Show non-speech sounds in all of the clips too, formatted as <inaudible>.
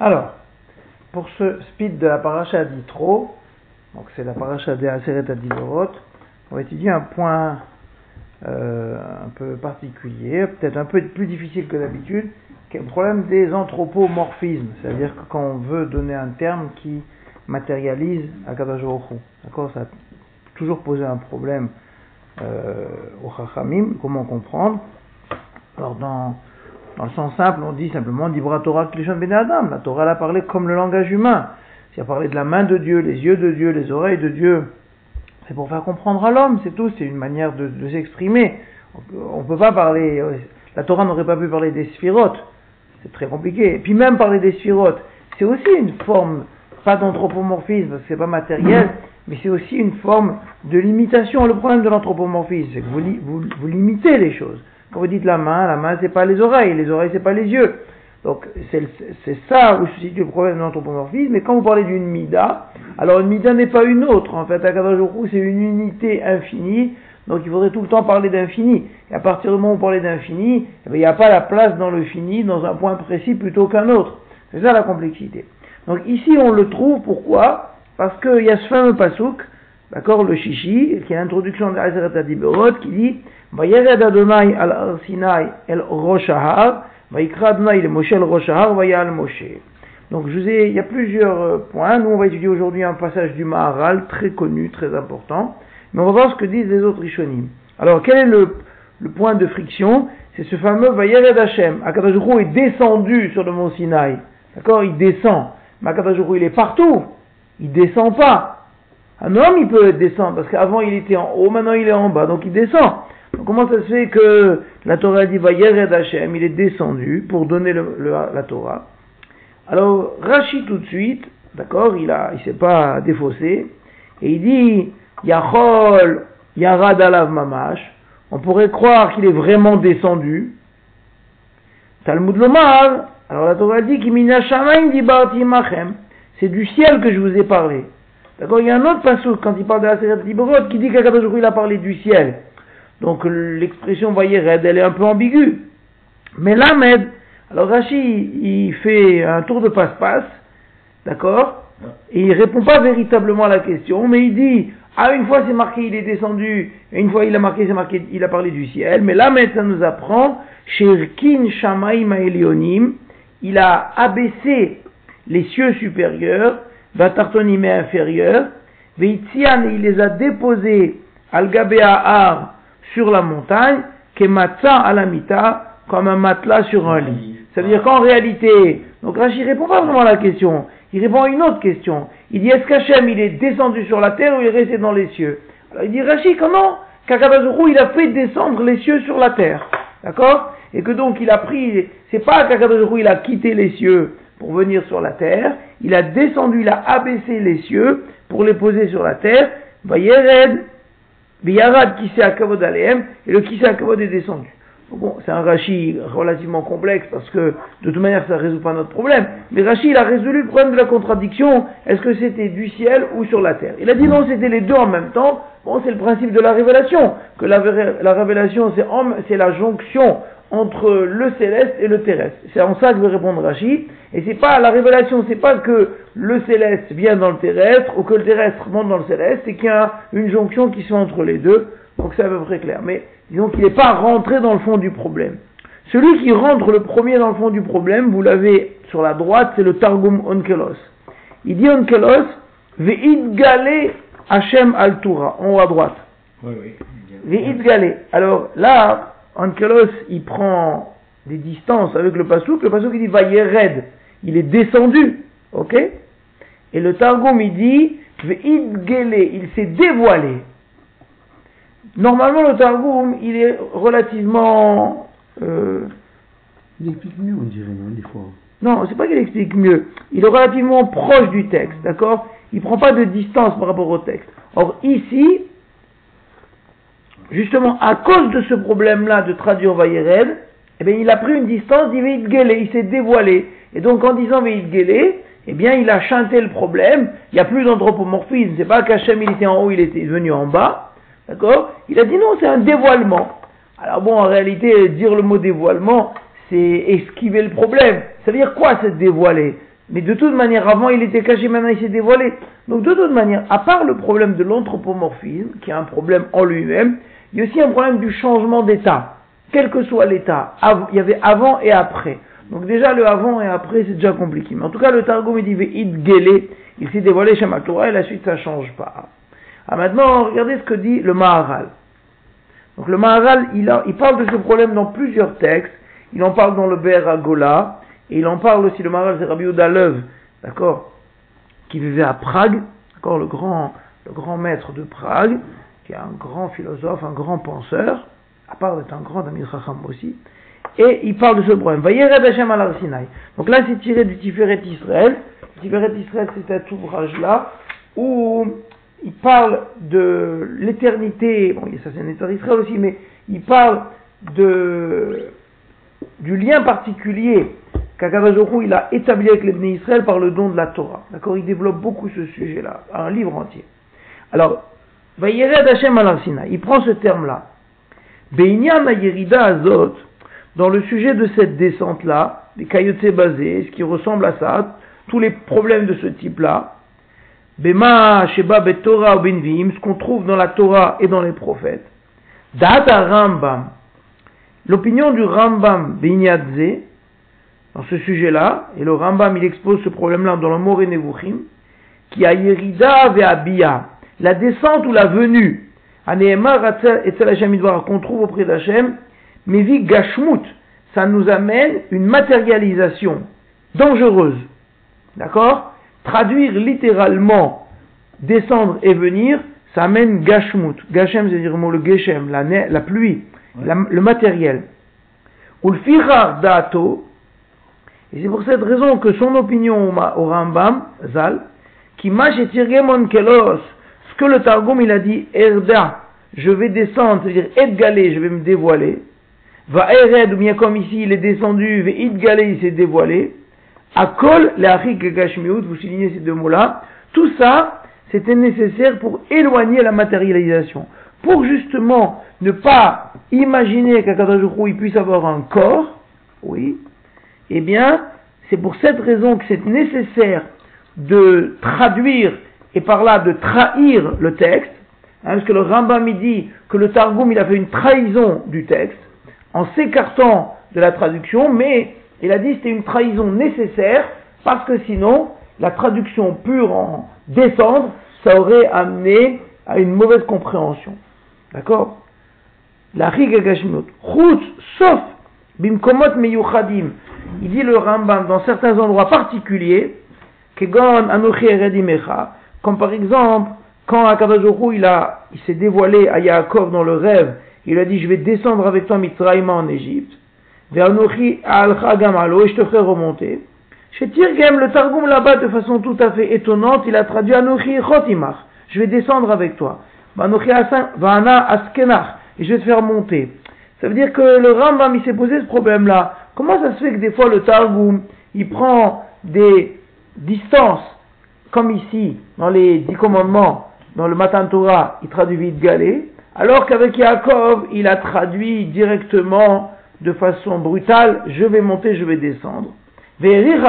Alors, pour ce speed de la paracha d'Itro, donc c'est la paracha des Aseret on va étudier un point euh, un peu particulier, peut-être un peu plus difficile que d'habitude, qui est le problème des anthropomorphismes, c'est-à-dire que quand on veut donner un terme qui matérialise Akadosh D'accord Ça a toujours posé un problème euh, au Chachamim, comment comprendre? Alors dans, dans le sens simple, on dit simplement Dibra Torah Klishon Ben Adam. La Torah a parlé comme le langage humain. C'est a parlé de la main de Dieu, les yeux de Dieu, les oreilles de Dieu. C'est pour faire comprendre à l'homme, c'est tout, c'est une manière de, de s'exprimer. On ne peut pas parler, la Torah n'aurait pas pu parler des sphirotes, c'est très compliqué. Et puis même parler des sphirotes, c'est aussi une forme, pas d'anthropomorphisme, parce que c'est pas matériel, <coughs> mais c'est aussi une forme de limitation. Le problème de l'anthropomorphisme, c'est que vous, vous, vous, limitez les choses. Quand vous dites la main, la main c'est pas les oreilles, les oreilles c'est pas les yeux. Donc c'est ça où se situe le problème de l'anthropomorphisme. Mais quand vous parlez d'une mida, alors une mida n'est pas une autre. En fait, à Kadajoukou, c'est une unité infinie. Donc il faudrait tout le temps parler d'infini. Et à partir du moment où vous parlez d'infini, eh ben, il n'y a pas la place dans le fini, dans un point précis plutôt qu'un autre. C'est ça la complexité. Donc ici on le trouve, pourquoi? Parce qu'il y a ce fameux pasouk, d'accord, le chichi, qui est l'introduction de Azeret Adiberot, qui dit Vayered Adonai al Sinai el Roshahar, Vayikra Adonai le Moshe el Roshahar, Vayal Moshe. Donc je vous ai, il y a plusieurs euh, points. Nous on va étudier aujourd'hui un passage du Maharal très connu, très important. Mais on va voir ce que disent les autres Rishonim. Alors quel est le, le point de friction? C'est ce fameux Vayered Hashem. Akadosh est descendu sur le mont Sinaï. D'accord? Il descend. Mais Akadosh il est partout. Il descend pas. Un homme, il peut descendre, parce qu'avant il était en haut, maintenant il est en bas, donc il descend. Donc, comment ça se fait que la Torah dit Vayered Hashem, il est descendu pour donner le, la Torah Alors, Rashi tout de suite, d'accord, il a, il s'est pas défaussé, et il dit Yachol Yarad Alav Mamash, on pourrait croire qu'il est vraiment descendu. Talmud Lomar, alors la Torah dit Kimina Shamaim Dibarti Machem, c'est du ciel que je vous ai parlé. D'accord Il y a un autre passage quand il parle de la Seret Liborot qui dit qu'Akadosh il a parlé du ciel. Donc l'expression voyez elle est un peu ambiguë. Mais là, Med, alors Rashi, il fait un tour de passe-passe, d'accord Et il répond pas véritablement à la question, mais il dit, ah, une fois c'est marqué il est descendu, et une fois il a marqué c'est marqué il a parlé du ciel, mais là maintenant ça nous apprend, Shirkin Shamaim Elionim, il a abaissé les cieux supérieurs, Vatartonim inférieurs, Veitzian, il les a déposés al Ar sur la montagne, Kematza Alamita, comme un matelas sur un lit. C'est-à-dire qu'en réalité, donc Rashi répond pas vraiment à la question, il répond à une autre question. Il dit est-ce qu'Hachem il est descendu sur la terre ou il est resté dans les cieux? Alors il dit Rashi, comment Kakadazuru il a fait descendre les cieux sur la terre? D'accord? Et que donc il a pris, c'est pas Kakadazuru il a quitté les cieux pour venir sur la terre, il a descendu, il a abaissé les cieux pour les poser sur la terre. Vayered, Viyarad qui à Kavod Aleem, et le qui à Kavod est descendu. Bon, c'est un Rashi relativement complexe parce que de toute manière ça ne résout pas notre problème. Mais Rashi il a résolu le problème de la contradiction. Est-ce que c'était du ciel ou sur la terre? Il a dit non, c'était les deux en même temps. Bon, c'est le principe de la révélation. Que la révélation c'est la jonction entre le céleste et le terrestre. C'est en ça que veut répondre Rashi. Et c'est pas la révélation, c'est pas que le céleste vient dans le terrestre ou que le terrestre monte dans le céleste, c'est qu'il y a une jonction qui se fait entre les deux. Donc c'est à peu près clair. Mais disons qu'il n'est pas rentré dans le fond du problème. Celui qui rentre le premier dans le fond du problème, vous l'avez sur la droite, c'est le Targum Onkelos. Il dit Onkelos, Ve'id Gale Hashem al en haut à droite. Oui, oui. Alors là, Onkelos, il prend des distances avec le Passouk. Le Passouk, il dit Vayered. Il est descendu. Ok? Et le Targum, il dit. Il s'est dévoilé. Normalement, le Targum, il est relativement. Euh, il explique mieux, on dirait, non, des fois. Non, c'est pas qu'il explique mieux. Il est relativement proche du texte, d'accord? Il prend pas de distance par rapport au texte. Or, ici, justement, à cause de ce problème-là de traduire Vayered, eh bien, il a pris une distance, il il s'est dévoilé. Et donc, en disant Veid eh bien, il a chanté le problème. Il n'y a plus d'anthropomorphisme. C'est pas qu'Hachem, il était en haut, il était venu en bas. D'accord? Il a dit non, c'est un dévoilement. Alors bon, en réalité, dire le mot dévoilement, c'est esquiver le problème. Ça veut dire quoi, se dévoiler? Mais de toute manière, avant il était caché, maintenant il s'est dévoilé. Donc de toute manière, à part le problème de l'anthropomorphisme, qui est un problème en lui-même, il y a aussi un problème du changement d'état. Quel que soit l'état, il y avait avant et après. Donc déjà le avant et après c'est déjà compliqué. Mais en tout cas le Targum il dit il s'est dévoilé chez Torah et la suite ça change pas. Ah maintenant regardez ce que dit le Maharal. Donc le Maharal il, parle de ce problème dans plusieurs textes. Il en parle dans le Ber Agola et il en parle aussi le Maharal c'est Rabbi d'accord, qui vivait à Prague, d'accord, le grand le grand maître de Prague, qui est un grand philosophe, un grand penseur, à part d'être un grand ami aussi et il parle de ce problème. Donc là, c'est tiré du Tiferet Israël. Tiferet Israël, c'est cet ouvrage-là où il parle de l'éternité. Bon, ça c'est un état d'Israël aussi, mais il parle de, du lien particulier qu'Akadajorou il a établi avec les Bnei Israël par le don de la Torah. D'accord? Il développe beaucoup ce sujet-là, un livre entier. Alors, il prend ce terme-là. Beinyan Yerida Azot, dans le sujet de cette descente-là, des caillotés basés, ce qui ressemble à ça, tous les problèmes de ce type-là, Bema, Sheba, Betorah, Benvim, ce qu'on trouve dans la Torah et dans les prophètes, Data Rambam, l'opinion du Rambam Beinyadze, dans ce sujet-là, et le Rambam il expose ce problème-là dans le Moré Nevuchim, qui a Yerida Ve'abia, la descente ou la venue, qu'on trouve auprès d'Hachem, mais vie gashmut, ça nous amène une matérialisation dangereuse. D'accord? Traduire littéralement descendre et venir, ça amène gashmut. Gashem, c'est-à-dire le mot le geshem, la, la pluie, le matériel. Ou le firar dato, et c'est pour cette raison que son opinion au Rambam, Zal, qui m'a kelos, ce que le Targum il a dit, erda, je vais descendre, c'est-à-dire edgalé, je vais me dévoiler, Va Ered, ou bien comme ici, il est descendu, Ve'id Galé, il s'est dévoilé. Akol, le Gashmiut, vous soulignez ces deux mots-là. Tout ça, c'était nécessaire pour éloigner la matérialisation. Pour justement ne pas imaginer qu'Akadajoukou il puisse avoir un corps, oui, eh bien, c'est pour cette raison que c'est nécessaire de traduire et par là de trahir le texte, hein, parce que le Rambam dit que le Targum il a fait une trahison du texte, en s'écartant de la traduction, mais il a dit c'était une trahison nécessaire parce que sinon la traduction pure en descendre, ça aurait amené à une mauvaise compréhension. D'accord? La riga Rout, sauf bimkomot meyuchadim. Il dit le Rambam dans certains endroits particuliers, kegon anochi comme par exemple quand Akadajoku il il s'est dévoilé à Yaakov dans le rêve il a dit, je vais descendre avec toi Mitzrayim en Égypte. Vers Nochi al-Chagamalo, et je te ferai remonter. Chez Tirgem, le Targum là-bas, de façon tout à fait étonnante, il a traduit Anochi Chotimach. Je vais descendre avec toi. Anochi Vana Askenach. Et je vais te faire monter. Ça veut dire que le Rambam, il s'est posé ce problème-là. Comment ça se fait que des fois le Targum, il prend des distances, comme ici, dans les dix commandements, dans le Matan Torah, il traduit galé, alors qu'avec Yaakov, il a traduit directement de façon brutale, je vais monter, je vais descendre. Le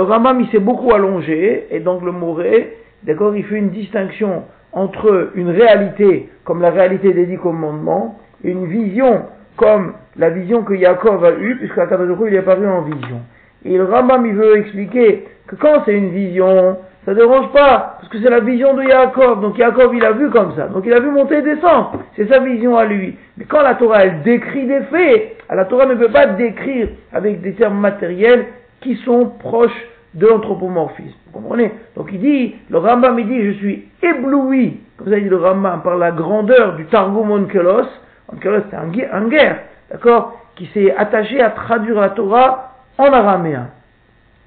Rambam, il s'est beaucoup allongé, et donc le Moré, d'accord, il fait une distinction entre une réalité, comme la réalité des dix commandements, et une vision, comme la vision que Yaakov a eue, puisque il est apparu en vision. Et le Rambam, il veut expliquer que quand c'est une vision, ça ne dérange pas, parce que c'est la vision de Yaakov. Donc Yaakov, il a vu comme ça. Donc il a vu monter et descendre. C'est sa vision à lui. Mais quand la Torah, elle décrit des faits, la Torah ne peut pas décrire avec des termes matériels qui sont proches de l'anthropomorphisme. Vous comprenez? Donc il dit, le Rambam, il dit, je suis ébloui, comme ça dit le Rambam, par la grandeur du Targum Onkelos. Onkelos, c'est un, guerre, d'accord? Qui s'est attaché à traduire la Torah en araméen.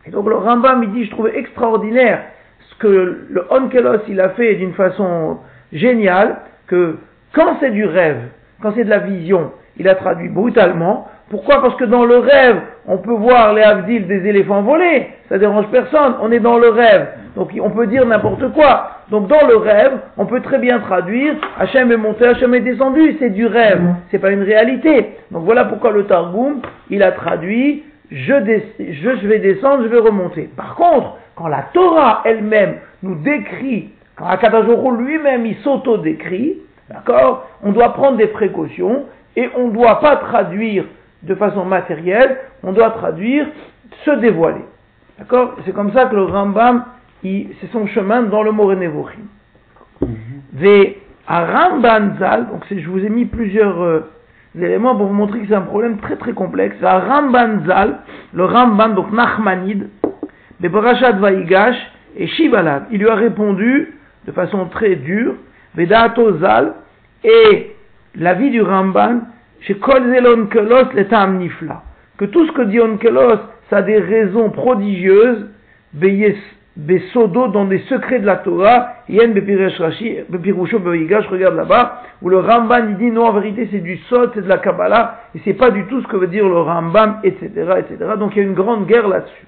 Et donc le Rambam, il dit, je trouvais extraordinaire que le Onkelos il a fait d'une façon géniale, que quand c'est du rêve, quand c'est de la vision, il a traduit brutalement. Pourquoi? Parce que dans le rêve, on peut voir les Avdil des éléphants volés, ça dérange personne, on est dans le rêve, donc on peut dire n'importe quoi. Donc dans le rêve, on peut très bien traduire Hachem est monté, Hachem est descendu, c'est du rêve, c'est pas une réalité. Donc voilà pourquoi le Targum, il a traduit je, je vais descendre, je vais remonter. Par contre, quand la Torah elle-même nous décrit, quand Akadajoro lui-même il s'auto-décrit, d'accord, on doit prendre des précautions et on ne doit pas traduire de façon matérielle, on doit traduire se dévoiler. D'accord? C'est comme ça que le Rambam, c'est son chemin dans le Morenevochim. Mm à Rambanzal, donc je vous ai mis plusieurs euh, éléments pour vous montrer que c'est un problème très très complexe. À Rambanzal, le Ramban, donc Nachmanide, Bebarashat Vaigash et Shibalad, il lui a répondu de façon très dure, Vedato Zal, et la vie du Ramban, chez Kol Zelon Kelos, l'état nifla, que tout ce que dit Onkelos, ça a des raisons prodigieuses, Besodo dans des secrets de la Torah, Yen Bepirusho je regarde là-bas, où le Ramban il dit non, en vérité c'est du Sod, c'est de la Kabbalah, et c'est pas du tout ce que veut dire le Rambam, etc., etc. Donc il y a une grande guerre là-dessus.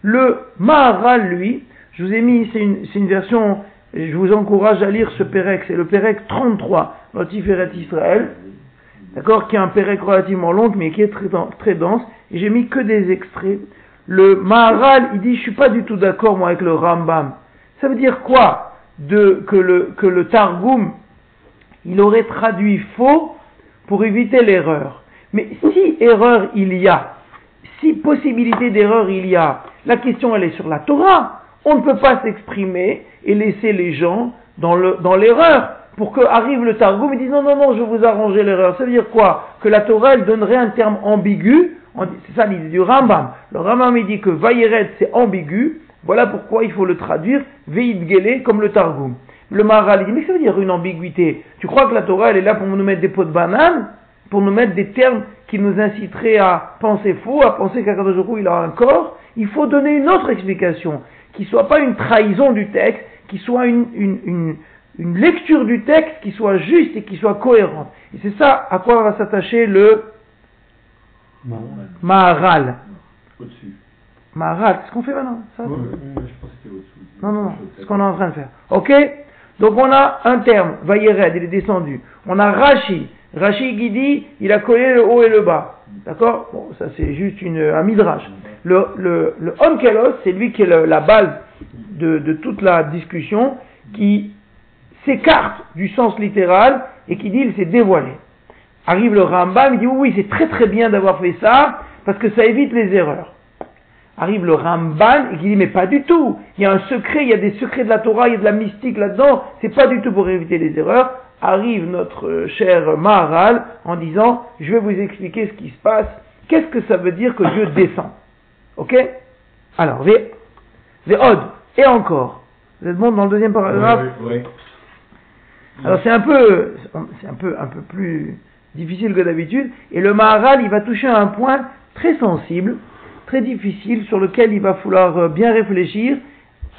Le Maharal, lui, je vous ai mis, c'est une, une, version, je vous encourage à lire ce Pérec, c'est le Pérec 33, Notiferet Israël, d'accord, qui est un Pérec relativement long, mais qui est très, très dense, et j'ai mis que des extraits le Maharal, il dit, je suis pas du tout d'accord, moi, avec le Rambam. Ça veut dire quoi de, que, le, que le Targum, il aurait traduit faux pour éviter l'erreur? Mais si erreur il y a, si possibilité d'erreur il y a, la question elle est sur la Torah. On ne peut pas s'exprimer et laisser les gens dans l'erreur. Pour que arrive le Targum et dise non, non, non, je vous arranger l'erreur. Ça veut dire quoi? Que la Torah, elle donnerait un terme ambigu c'est ça l'idée du Rambam. Le Rambam il dit que Vayeret c'est ambigu, voilà pourquoi il faut le traduire Veid Gele comme le Targum. Le Maharal dit mais ça veut dire une ambiguïté. Tu crois que la Torah elle est là pour nous mettre des pots de banane, pour nous mettre des termes qui nous inciteraient à penser faux, à penser qu'Akadosh il a un corps? Il faut donner une autre explication, qui soit pas une trahison du texte, qui soit une, une, une, une lecture du texte qui soit juste et qui soit cohérente. Et c'est ça à quoi va s'attacher le Maharal. Au-dessus. Maharal, c'est ce qu'on fait maintenant ça, je pense que c'était au-dessous. Non, non, non, c'est ce qu'on est en train de faire. Ok? Donc on a un terme, Vayered, il est descendu. On a Rashi. Rashi qui dit, il a collé le haut et le bas. D'accord? Bon, ça c'est juste une, un midrash. Le, le, le onkelos, c'est lui qui est la base de, de toute la discussion, qui s'écarte du sens littéral et qui dit il s'est dévoilé. Arrive le Rambam, il dit oui, c'est très très bien d'avoir fait ça, parce que ça évite les erreurs. Arrive le Ramban et qui dit mais pas du tout. Il y a un secret, il y a des secrets de la Torah, il y a de la mystique là-dedans. C'est pas du tout pour éviter les erreurs. Arrive notre cher Maharal en disant je vais vous expliquer ce qui se passe. Qu'est-ce que ça veut dire que Dieu descend? Ok? Alors, Od. Et encore. Vous êtes bon dans le deuxième paragraphe? Oui, oui. Alors c'est un peu, c'est un peu, un peu plus difficile que d'habitude, et le Maharal, il va toucher à un point très sensible, très difficile, sur lequel il va falloir euh, bien réfléchir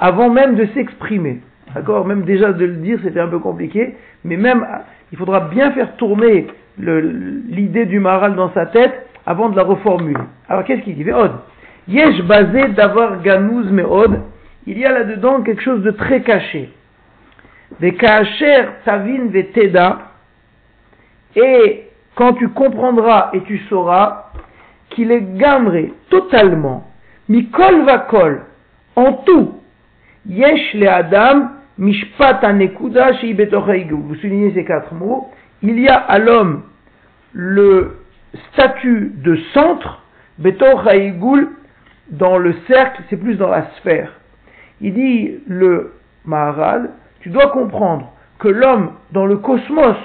avant même de s'exprimer. D'accord? Même déjà de le dire, c'était un peu compliqué, mais même, il faudra bien faire tourner l'idée du Maharal dans sa tête avant de la reformuler. Alors qu'est-ce qu'il dit? Od. Yesh basé d'avoir ganouz od. Il y a là-dedans quelque chose de très caché. Des kacher tavin veteda et quand tu comprendras et tu sauras qu'il est gamré totalement, mikol va kol, en tout, yesh le adam, mishpat anekuda Vous soulignez ces quatre mots. Il y a à l'homme le statut de centre, betor dans le cercle, c'est plus dans la sphère. Il dit le Maharal, tu dois comprendre que l'homme dans le cosmos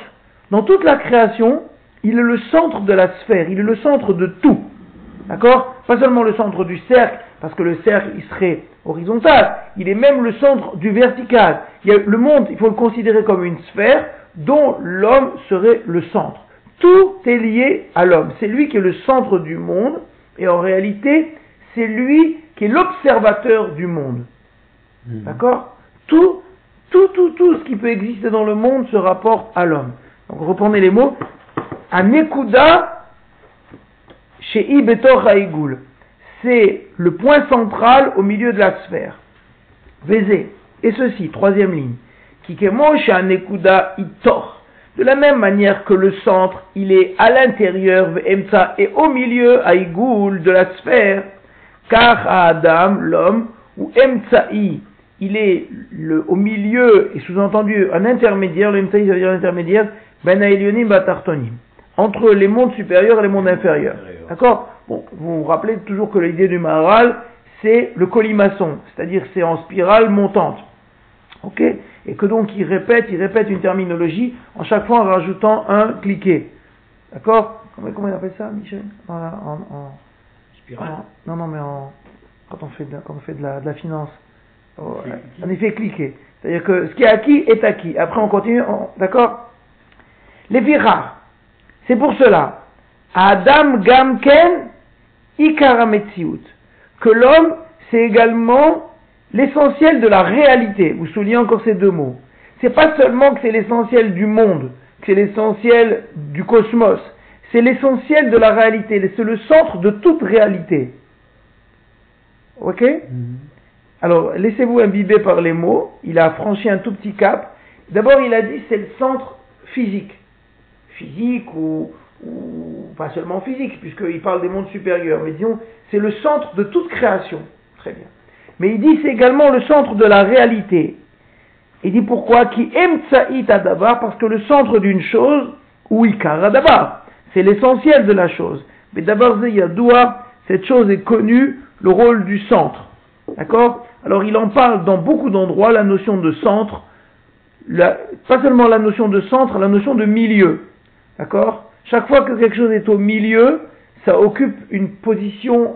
dans toute la création, il est le centre de la sphère, il est le centre de tout. D'accord? Pas seulement le centre du cercle, parce que le cercle, il serait horizontal, il est même le centre du vertical. Il y a le monde, il faut le considérer comme une sphère dont l'homme serait le centre. Tout est lié à l'homme. C'est lui qui est le centre du monde, et en réalité, c'est lui qui est l'observateur du monde. Mmh. D'accord? Tout, tout, tout, tout ce qui peut exister dans le monde se rapporte à l'homme. Donc reprenez les mots. Anekuda chez Ibetor Haïgoul. C'est le point central au milieu de la sphère. Vézé. Et ceci, troisième ligne. Kikemo chez Anekuda Itor. De la même manière que le centre, il est à l'intérieur, et au milieu, Aïgoul, de la sphère, car à Adam, l'homme, ou Emtsa'i, il est au milieu, et sous-entendu un intermédiaire, le Emtsa'i ça veut dire intermédiaire, ben batartonim, entre les mondes supérieurs et les mondes inférieurs. D'accord? Bon, vous vous rappelez toujours que l'idée du Maharal, c'est le colimaçon, c'est-à-dire c'est en spirale montante. Ok? Et que donc il répète, il répète une terminologie en chaque fois en rajoutant un cliquet. D'accord? Comment, comment, on appelle ça, Michel? En, en, Spirale Non, non, mais en, quand on fait de, quand on fait de, la, de la finance. En effet, cliquer. C'est-à-dire que ce qui est acquis est acquis. Après, on continue. D'accord? Les virars. C'est pour cela. Adam Gamken Ikarametziut. Que l'homme, c'est également l'essentiel de la réalité. Vous soulignez encore ces deux mots. C'est pas seulement que c'est l'essentiel du monde, que c'est l'essentiel du cosmos. C'est l'essentiel de la réalité. C'est le centre de toute réalité. Ok? Mm-hmm. Alors, laissez-vous imbiber par les mots. Il a franchi un tout petit cap. D'abord, il a dit c'est le centre physique. Physique ou, pas seulement physique, puisqu'il parle des mondes supérieurs. Mais disons, c'est le centre de toute création. Très bien. Mais il dit c'est également le centre de la réalité. Il dit pourquoi? Qui aime d'abord parce que le centre d'une chose, ou ikara d'abord, c'est l'essentiel de la chose. Mais d'abord, doua, cette chose est connue, le rôle du centre. D'accord? Alors il en parle dans beaucoup d'endroits, la notion de centre, pas seulement la notion de centre, la notion de milieu. D'accord? Chaque fois que quelque chose est au milieu, ça occupe une position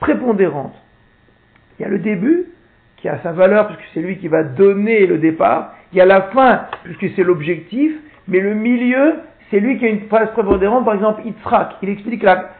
prépondérante. Il y a le début, qui a sa valeur, puisque c'est lui qui va donner le départ. Il y a la fin, puisque c'est l'objectif. Mais le milieu, c'est lui qui a une phase prépondérante. Par exemple, Yitzhak, il explique là,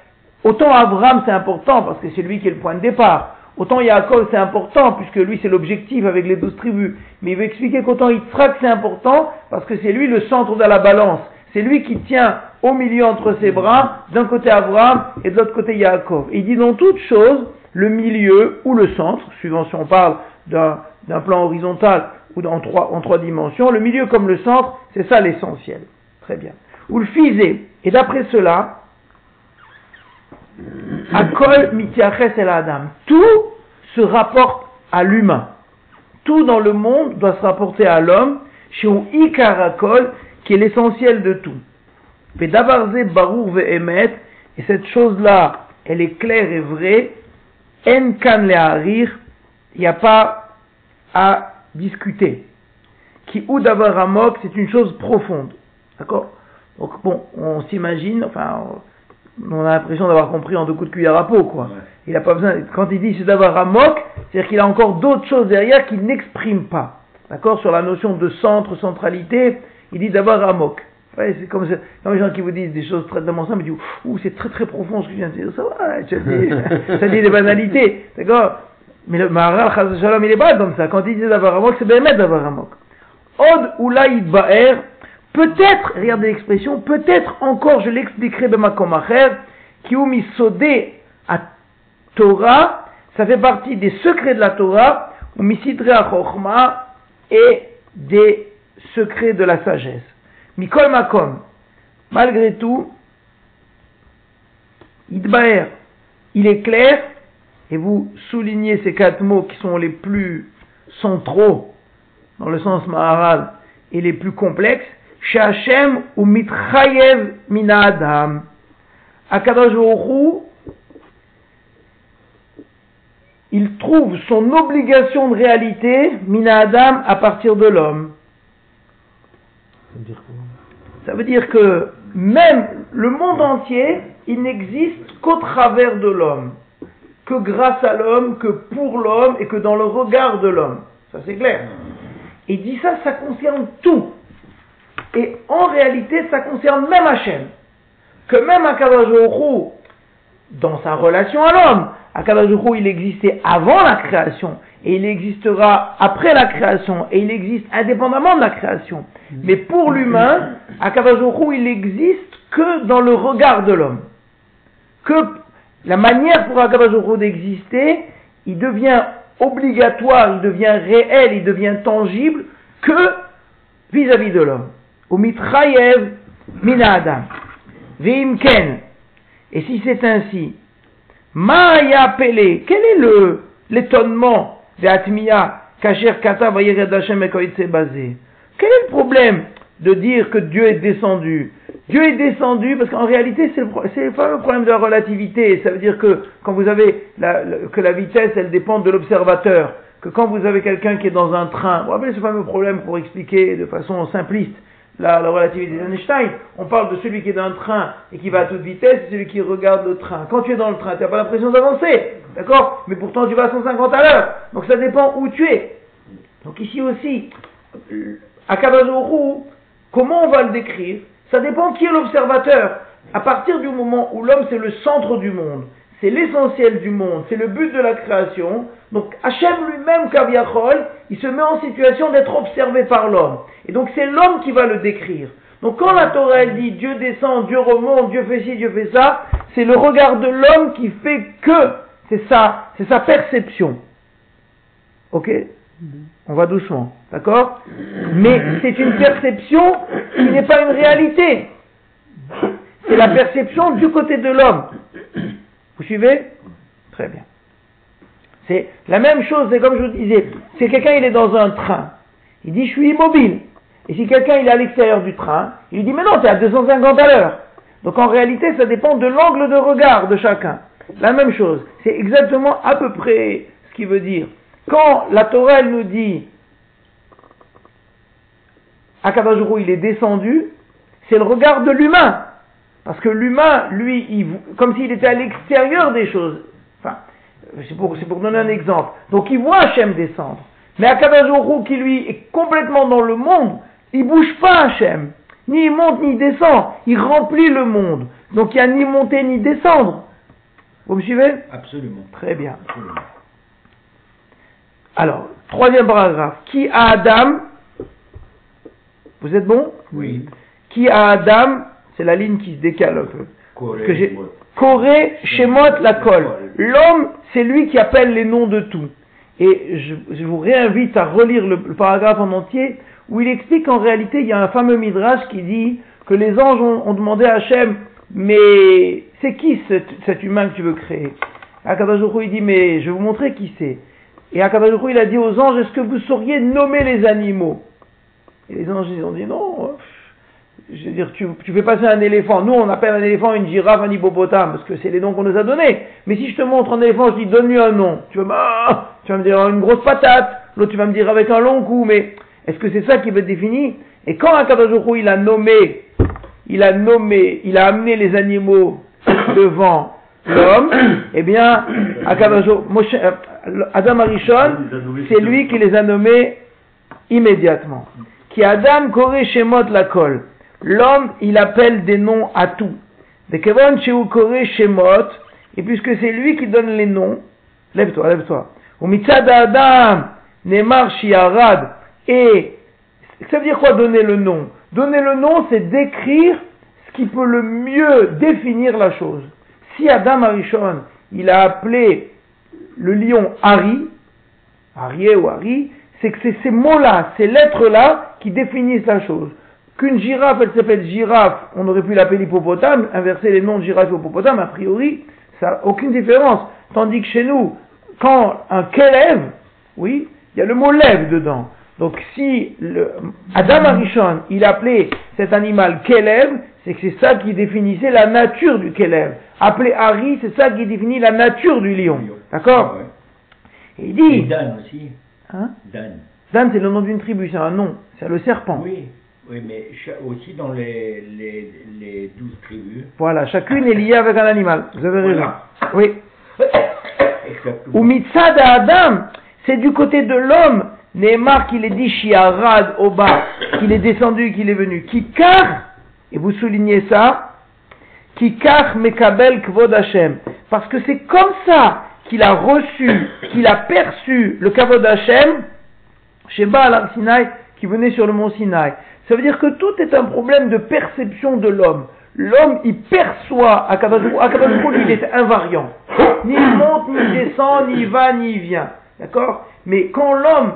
autant Abraham c'est important, parce que c'est lui qui est le point de départ. Autant Yaakov c'est important, puisque lui c'est l'objectif avec les douze tribus. Mais il veut expliquer qu'autant Yitzhak c'est important, parce que c'est lui le centre de la balance. C'est lui qui tient au milieu entre ses bras, d'un côté Abraham et de l'autre côté Yaakov. il dit dans toute chose, le milieu ou le centre, suivant si on parle d'un plan horizontal ou en trois, en trois dimensions, le milieu comme le centre, c'est ça l'essentiel. Très bien. Ou le fisé. Et d'après cela, Akol mitiaches adam. Tout se rapporte à l'humain. Tout dans le monde doit se rapporter à l'homme, chez ikarakol, qui est l'essentiel de tout. Et cette chose-là, elle est claire et vraie, en kan il n'y a pas à discuter. Qui ou d'avoir amok, c'est une chose profonde. D'accord? Donc bon, on s'imagine, enfin, on a l'impression d'avoir compris en deux coups de cuillère à peau, quoi. Il a pas besoin, quand il dit c'est d'avoir amok, c'est-à-dire qu'il a encore d'autres choses derrière qu'il n'exprime pas. D'accord? Sur la notion de centre, centralité, il dit d'avoir amok. Ouais, c'est comme, les gens qui vous disent des choses très simples, mais disent, ouh, c'est très très profond ce que je viens de dire. Ça va, tu dis, <laughs> ça dit des banalités, d'accord? Mais le Maharal, Shalom, il est pas comme ça. Quand il dit d'avoir amok, c'est bien d'avoir amok. Od ou laïd ba'er, peut-être, regardez l'expression, peut-être encore, je l'expliquerai de ma komacher, qui ou sodé à Torah, ça fait partie des secrets de la Torah, ou misidre à et des secrets de la sagesse. Mikol Makom, malgré tout, Idbaer, il est clair, et vous soulignez ces quatre mots qui sont les plus centraux, dans le sens maharal, et les plus complexes, Shachem ou Mitchayev Mina Adam. Akadosh il trouve son obligation de réalité, Mina Adam, à partir de l'homme. Ça veut dire que même le monde entier, il n'existe qu'au travers de l'homme, que grâce à l'homme, que pour l'homme et que dans le regard de l'homme. Ça c'est clair. Et dit ça, ça concerne tout. Et en réalité, ça concerne même Hachem. Que même Akadosh dans sa relation à l'homme, Akadosh il existait avant la création et il existera après la création, et il existe indépendamment de la création. Mais pour l'humain, Akadosh il existe que dans le regard de l'homme. Que la manière pour Akadosh d'exister, il devient obligatoire, il devient réel, il devient tangible que vis-à-vis de l'homme. Umitrayev mina adam. Et si c'est ainsi, Maya Pele, quel est le l'étonnement de Atmiya Kasher Kata Hashem basé Quel est le problème de dire que Dieu est descendu? Dieu est descendu parce qu'en réalité c'est le, le, fameux problème de la relativité. Ça veut dire que quand vous avez la, que la vitesse elle dépend de l'observateur. Que quand vous avez quelqu'un qui est dans un train, vous rappelez ce fameux problème pour expliquer de façon simpliste? La, relativité d'Einstein, on parle de celui qui est dans un train et qui va à toute vitesse, et celui qui regarde le train. Quand tu es dans le train, tu n'as pas l'impression d'avancer, d'accord? Mais pourtant tu vas à 150 à l'heure. Donc ça dépend où tu es. Donc ici aussi, à Kabazourou, comment on va le décrire? Ça dépend qui est l'observateur. À partir du moment où l'homme c'est le centre du monde, c'est l'essentiel du monde, c'est le but de la création. Donc Hachem lui-même, Kaviachol, il se met en situation d'être observé par l'homme. Et donc c'est l'homme qui va le décrire. Donc quand la Torah dit Dieu descend, Dieu remonte, Dieu fait ci, Dieu fait ça, c'est le regard de l'homme qui fait que c'est ça, c'est sa perception. Ok? On va doucement, d'accord? Mais c'est une perception qui n'est pas une réalité. C'est la perception du côté de l'homme. Vous suivez? Très bien. C'est la même chose, c'est comme je vous disais, si quelqu'un il est dans un train, il dit je suis immobile. Et si quelqu'un est à l'extérieur du train, il lui dit mais non, tu es à 250 à l'heure. Donc en réalité, ça dépend de l'angle de regard de chacun. La même chose, c'est exactement à peu près ce qui veut dire. Quand la Torah nous dit Akadajuru il est descendu, c'est le regard de l'humain. Parce que l'humain, lui, il, comme s'il était à l'extérieur des choses. C'est pour, pour, donner un exemple. Donc il voit Hachem descendre. Mais Akadajuru qui lui est complètement dans le monde, il bouge pas Hachem. Ni il monte ni il descend. Il remplit le monde. Donc il n'y a ni monter ni descendre. Vous me suivez? Absolument. Très bien. Alors, troisième paragraphe. Qui a Adam? Vous êtes bon? Oui. Qui a Adam? C'est la ligne qui se décale un peu. Corée, Shemot, la colle. L'homme, c'est lui qui appelle les noms de tout. Et je, vous réinvite à relire le, paragraphe en entier, où il explique qu'en réalité, il y a un fameux midrash qui dit que les anges ont, demandé à Hachem, mais c'est qui cet, humain que tu veux créer? Akadajoukou, il dit, mais je vais vous montrer qui c'est. Et Akadajoukou, il a dit aux anges, est-ce que vous sauriez nommer les animaux? Et les anges, ils ont dit, non, je veux dire, tu, tu fais passer un éléphant. Nous, on appelle un éléphant une girafe, un hippopotame, parce que c'est les noms qu'on nous a donnés. Mais si je te montre un éléphant, je dis donne-lui un nom. Tu vas, bah, tu vas me dire une grosse patate. L'autre, tu vas me dire avec un long cou. Mais est-ce que c'est ça qui veut être défini? Et quand Akadojoku, il a nommé, il a nommé, il a amené les animaux devant l'homme, <coughs> eh bien, euh, Adam Arishon, c'est lui qui les a nommés immédiatement. Qui Adam Koré Shemot la colle l'homme, il appelle des noms à tout. Et puisque c'est lui qui donne les noms, lève-toi, lève-toi. Et ça veut dire quoi donner le nom? Donner le nom, c'est décrire ce qui peut le mieux définir la chose. Si Adam Arishon, il a appelé le lion Hari, Arié ou Hari, c'est que c'est ces mots-là, ces lettres-là qui définissent la chose. Qu'une girafe, elle s'appelle girafe, on aurait pu l'appeler hippopotame, inverser les noms de girafe et hippopotame, a priori, ça n'a aucune différence. Tandis que chez nous, quand un kelev, oui, il y a le mot lève dedans. Donc si le, Adam Arishon, il appelait cet animal kelev, c'est que c'est ça qui définissait la nature du kelev. Appelé Ari, c'est ça qui définit la nature du lion. D'accord ah il dit... Dan aussi. Hein Dan. Dan, c'est le nom d'une tribu, c'est un nom. C'est le serpent. Oui. Oui, mais aussi dans les, les, douze tribus. Voilà, chacune est liée avec un animal. Vous avez raison. Oui. Ou mitzad Adam, c'est du côté de l'homme. Neymar qu'il est dit shiarad au bas, qu'il est descendu, qu'il est venu. Kikar, et vous soulignez ça, Kikar mekabel kvod Hashem. Parce que c'est comme ça qu'il a reçu, qu'il a perçu le kavod Hashem, chez Baal Sinai, qui venait sur le mont Sinai. Ça veut dire que tout est un problème de perception de l'homme. L'homme, il perçoit Akabazou. Akabazou, il est invariant. Ni il monte, ni il descend, ni va, ni il vient. D'accord? Mais quand l'homme,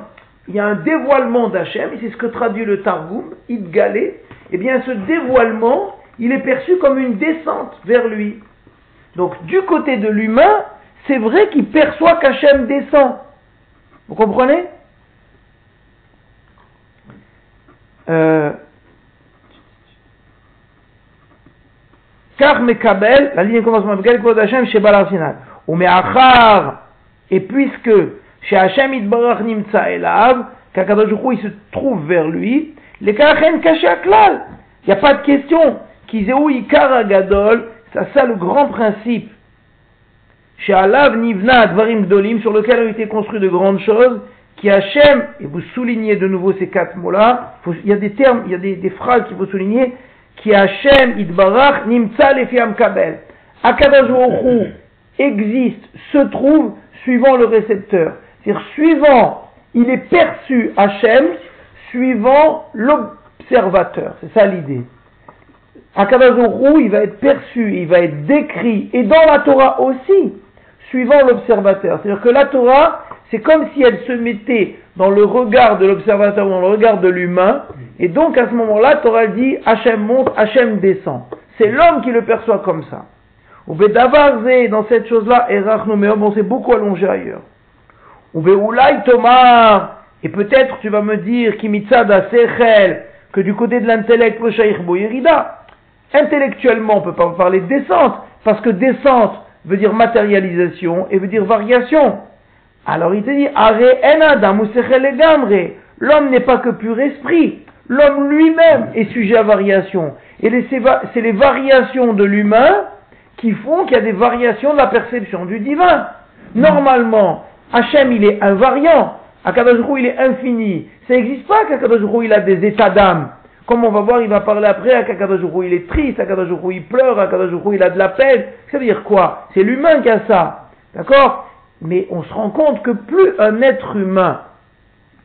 il y a un dévoilement d'Hachem, c'est ce que traduit le Targum, Idgalé, eh bien ce dévoilement, il est perçu comme une descente vers lui. Donc du côté de l'humain, c'est vrai qu'il perçoit qu'Hachem descend. Vous comprenez? Euh, Car Mekabel, la ligne commencement, Hachem chez Balar Ou Me'achar, et puisque chez Hachem Idbarach Nimtsa Elav, qu'Akadosh il se trouve vers lui, les Karachen caché à Klal. Il n'y a pas de question. Kizeu Ikar Agadol, c'est ça le grand principe. Chez Alav Nivna Dvarim Gdolim, sur lequel ont été construits de grandes choses, qui Hachem, et vous soulignez de nouveau ces quatre mots-là, il y a des termes, il y a des, phrases qu'il faut souligner, qui Hachem Idbarach Nimtsa Lefiam Kabel. Akadosh existe, se trouve suivant le récepteur. C'est-à-dire suivant, il est perçu Hachem, suivant l'observateur. C'est ça l'idée. Akadosh il va être perçu, il va être décrit, et dans la Torah aussi, suivant l'observateur. C'est-à-dire que la Torah, c'est comme si elle se mettait dans le regard de l'observateur, dans le regard de l'humain, et donc à ce moment-là, Torah dit Hachem monte, Hachem descend. C'est l'homme qui le perçoit comme ça. Ou dans cette chose-là, on s'est beaucoup allongé ailleurs. Ou Tomar, et peut-être tu vas me dire, Kimitsada Sechel, que du côté de l'intellect, le Shaykh Intellectuellement, on ne peut pas parler de descente, parce que descente veut dire matérialisation et veut dire variation. Alors il te dit, L'homme n'est pas que pur esprit. L'homme lui-même est sujet à variation. Et c'est les variations de l'humain qui font qu'il y a des variations de la perception du divin. Normalement, Hachem, il est invariant. Akadosh il est infini. Ça n'existe pas qu'Akadosh il a des états d'âme. Comme on va voir, il va parler après, Akadosh il est triste, Akadosh il pleure, Akadosh il a de la peine. Ça veut dire quoi? C'est l'humain qui a ça. D'accord? Mais on se rend compte que plus un être humain,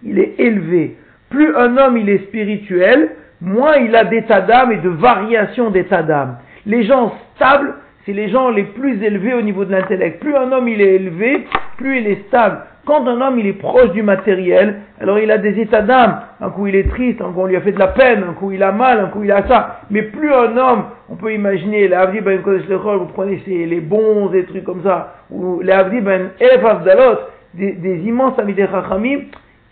il est élevé, plus un homme, il est spirituel, moins il a d'état d'âme et de variation d'état d'âme. Les gens stables, c'est les gens les plus élevés au niveau de l'intellect. Plus un homme il est élevé, plus il est stable. Quand un homme il est proche du matériel, alors il a des états d'âme. Un coup il est triste, un coup on lui a fait de la peine, un coup il a mal, un coup il a ça. Mais plus un homme, on peut imaginer, les Avdi ben vous prenez les bons, des trucs comme ça, ou les Avdi ben des, des immenses amis des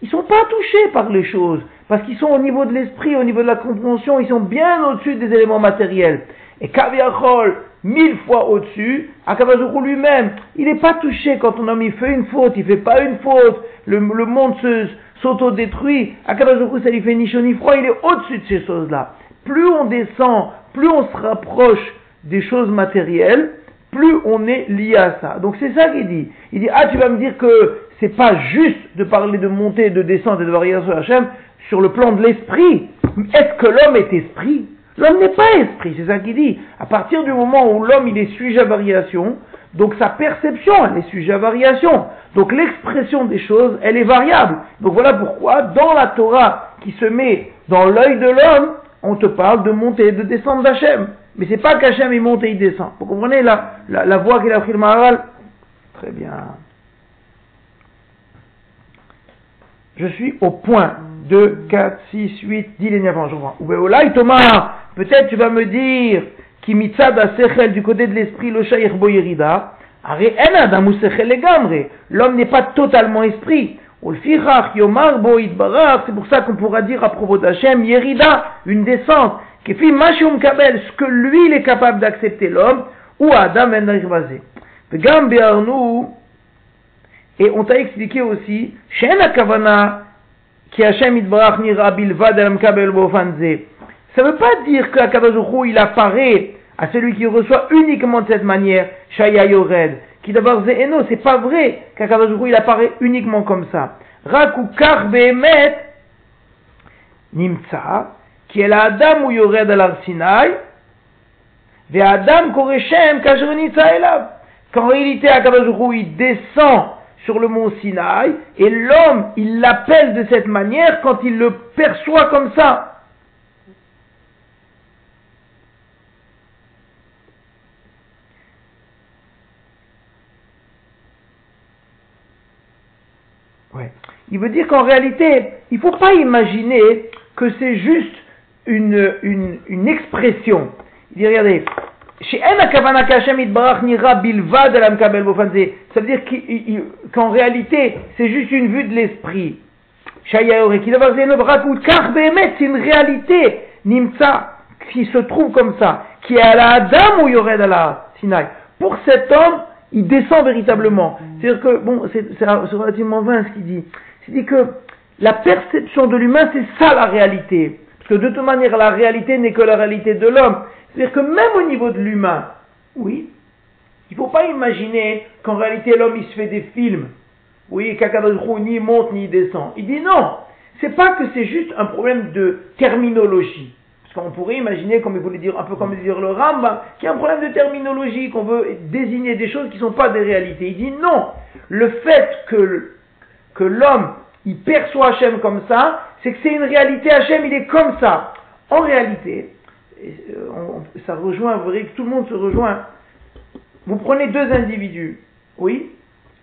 ils sont pas touchés par les choses. Parce qu'ils sont au niveau de l'esprit, au niveau de la compréhension, ils sont bien au-dessus des éléments matériels. Et Kaviachol, mille fois au-dessus, Akabazourou lui-même, il n'est pas touché quand un homme il fait une faute, il fait pas une faute, le, monde se, s'auto-détruit, Akabazourou ça lui fait ni chaud ni froid, il est au-dessus de ces choses-là. Plus on descend, plus on se rapproche des choses matérielles, plus on est lié à ça. Donc c'est ça qu'il dit. Il dit, ah tu vas me dire que c'est pas juste de parler de montée, de descente et de variation Hachem sur le plan de l'esprit. Est-ce que l'homme est esprit? L'homme n'est pas esprit, c'est ça qu'il dit. À partir du moment où l'homme il est sujet à variation, donc sa perception elle est sujet à variation. Donc l'expression des choses elle est variable. Donc voilà pourquoi dans la Torah qui se met dans l'œil de l'homme, on te parle de monter et de descendre d'Hachem. Mais c'est pas qu'Hachem il monte et il descend. Vous comprenez la, la, voix qu'il a pris le Maharal? Très bien. Je suis au point 2, 4, 6, 8, 10 lignes avant. Thomas, peut-être tu vas me dire, du côté de l'esprit, le shaykh boyerida, L'homme n'est pas totalement esprit. C'est pour ça qu'on pourra dire à propos d'Hachem, Yerida, une descente, fait Mashum Kabel, ce que lui il est capable d'accepter l'homme, ou Adam en Et on t'a expliqué aussi, Shena Kavana, qui Hashem Itbarach Nira Bilvad Elam Kabel Bofanze. Ça ne veut pas dire qu'Akadosh il apparaît à celui qui reçoit uniquement de cette manière, Shaya Yored, qui d'abord Zéeno, c'est pas vrai qu'Akadosh il apparaît uniquement comme ça. Raku Kar Behemet Nimtsa, qui est la Adam ou Yored al Sinai, ve Adam Koreshem Kasher Nitsa Elav. Qu'en réalité, Akadosh il descend sur le mont Sinaï, et l'homme, il l'appelle de cette manière quand il le perçoit comme ça. Ouais. Il veut dire qu'en réalité, il ne faut pas imaginer que c'est juste une, une, une expression. Il dit, regardez, ça veut dire qu'en réalité, c'est juste une vue de l'esprit. C'est une réalité, qui se trouve comme ça, qui est à la ou Yored à la Sinaï. Pour cet homme, il descend véritablement. Bon, c'est relativement vain ce qu'il dit. Il dit que la perception de l'humain, c'est ça la réalité. Parce que de toute manière, la réalité n'est que la réalité de l'homme. C'est-à-dire que même au niveau de l'humain, oui, il ne faut pas imaginer qu'en réalité l'homme il se fait des films. Oui, qu'Akadosh ni monte ni descend. Il dit non, c'est pas que c'est juste un problème de terminologie. Parce qu'on pourrait imaginer, comme il voulait dire, un peu comme dire le Rambam, qu'il y a un problème de terminologie, qu'on veut désigner des choses qui ne sont pas des réalités. Il dit non, le fait que, que l'homme, il perçoit Hachem comme ça, c'est que c'est une réalité, Hachem, il est comme ça. En réalité, euh, ça rejoint, vous voyez que tout le monde se rejoint. Vous prenez deux individus, oui,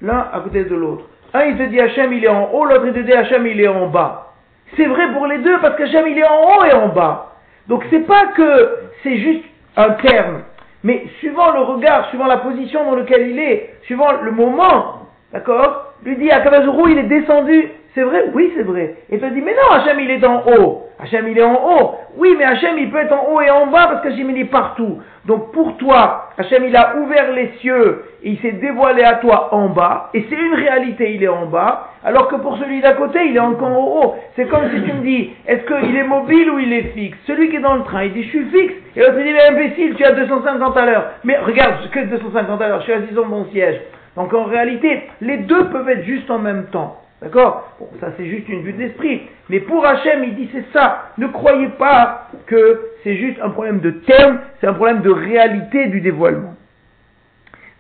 l'un à côté de l'autre. Un, il te dit Hachem, il est en haut, l'autre, il te dit Hachem, il est en bas. C'est vrai pour les deux parce qu'Hachem, il est en haut et en bas. Donc c'est pas que c'est juste un terme, mais suivant le regard, suivant la position dans laquelle il est, suivant le moment, d'accord Lui dit, Akabazuru, il est descendu c'est vrai? Oui, c'est vrai. Et tu dis, mais non, Hachem, il est en haut. Hachem, il est en haut. Oui, mais Hachem, il peut être en haut et en bas parce qu'Hachem, il est partout. Donc pour toi, Hachem, il a ouvert les cieux et il s'est dévoilé à toi en bas. Et c'est une réalité, il est en bas. Alors que pour celui d'à côté, il est encore en haut. C'est comme si tu me dis, est-ce qu'il est mobile ou il est fixe? Celui qui est dans le train, il dit, je suis fixe. Et l'autre dit, mais imbécile, tu as 250 à l'heure. Mais regarde, que 250 à l'heure, je suis assis sur mon siège. Donc en réalité, les deux peuvent être juste en même temps. D'accord? Bon, ça c'est juste une vue d'esprit. Mais pour Hachem, il dit c'est ça. Ne croyez pas que c'est juste un problème de terme, c'est un problème de réalité du dévoilement.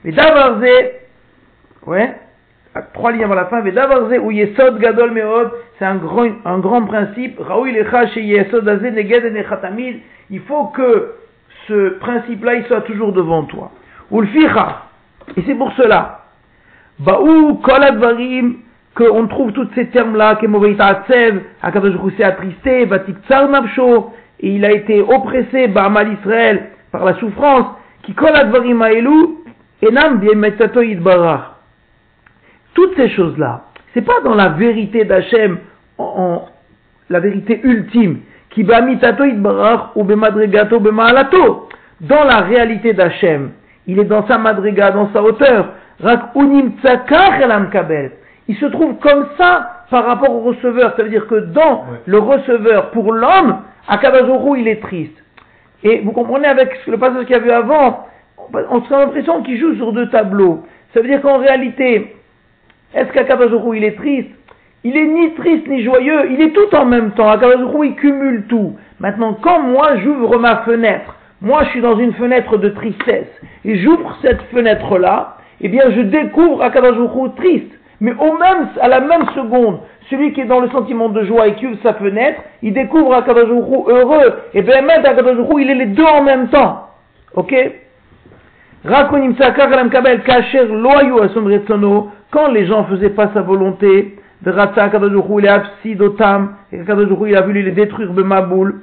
Mais Davarze, ouais, trois lignes avant la fin, mais Davarze ou Yesod Gadol Meod, c'est un grand, un grand principe. Il faut que ce principe-là, soit toujours devant toi. Ou le Et c'est pour cela. Baou Kol Advarim qu'on trouve tous ces termes-là, Kemoveitaatsev, Akadosh s'est attristé, Vatiktsar Navsho, et il a été oppressé, Ba'amal Israël, par la souffrance, qui Koladvarim Aelu, Enam Biemetato Yidbarach. Toutes ces choses-là, c'est pas dans la vérité d'Hachem, en, la vérité ultime, qui Ba'amitato Yidbarach ou Bemadregato Bema'alato. Dans la réalité d'Hachem, il est dans sa madriga, dans sa hauteur. Il se trouve comme ça par rapport au receveur. Ça veut dire que dans le receveur, pour l'homme, à Kabazoro, il est triste. Et vous comprenez avec le passage qu'il y a vu avant, on a l'impression qu'il joue sur deux tableaux. Ça veut dire qu'en réalité, est-ce qu'à Kabazoro, il est triste? Il est ni triste ni joyeux, il est tout en même temps. À Kabazoro, il cumule tout. Maintenant, quand moi j'ouvre ma fenêtre, moi je suis dans une fenêtre de tristesse, et j'ouvre cette fenêtre-là, eh bien je découvre Akabazuru triste. Mais au même, à la même seconde, celui qui est dans le sentiment de joie et qui ouvre sa fenêtre, il découvre Akadajoukou heureux. Et bien même Akadajoukou, il est les deux en même temps. Ok? Quand les gens faisaient pas sa volonté, de Ratsa Akadajoukou, il est absid otam, et Akadajoukou, il a voulu les détruire de Maboul.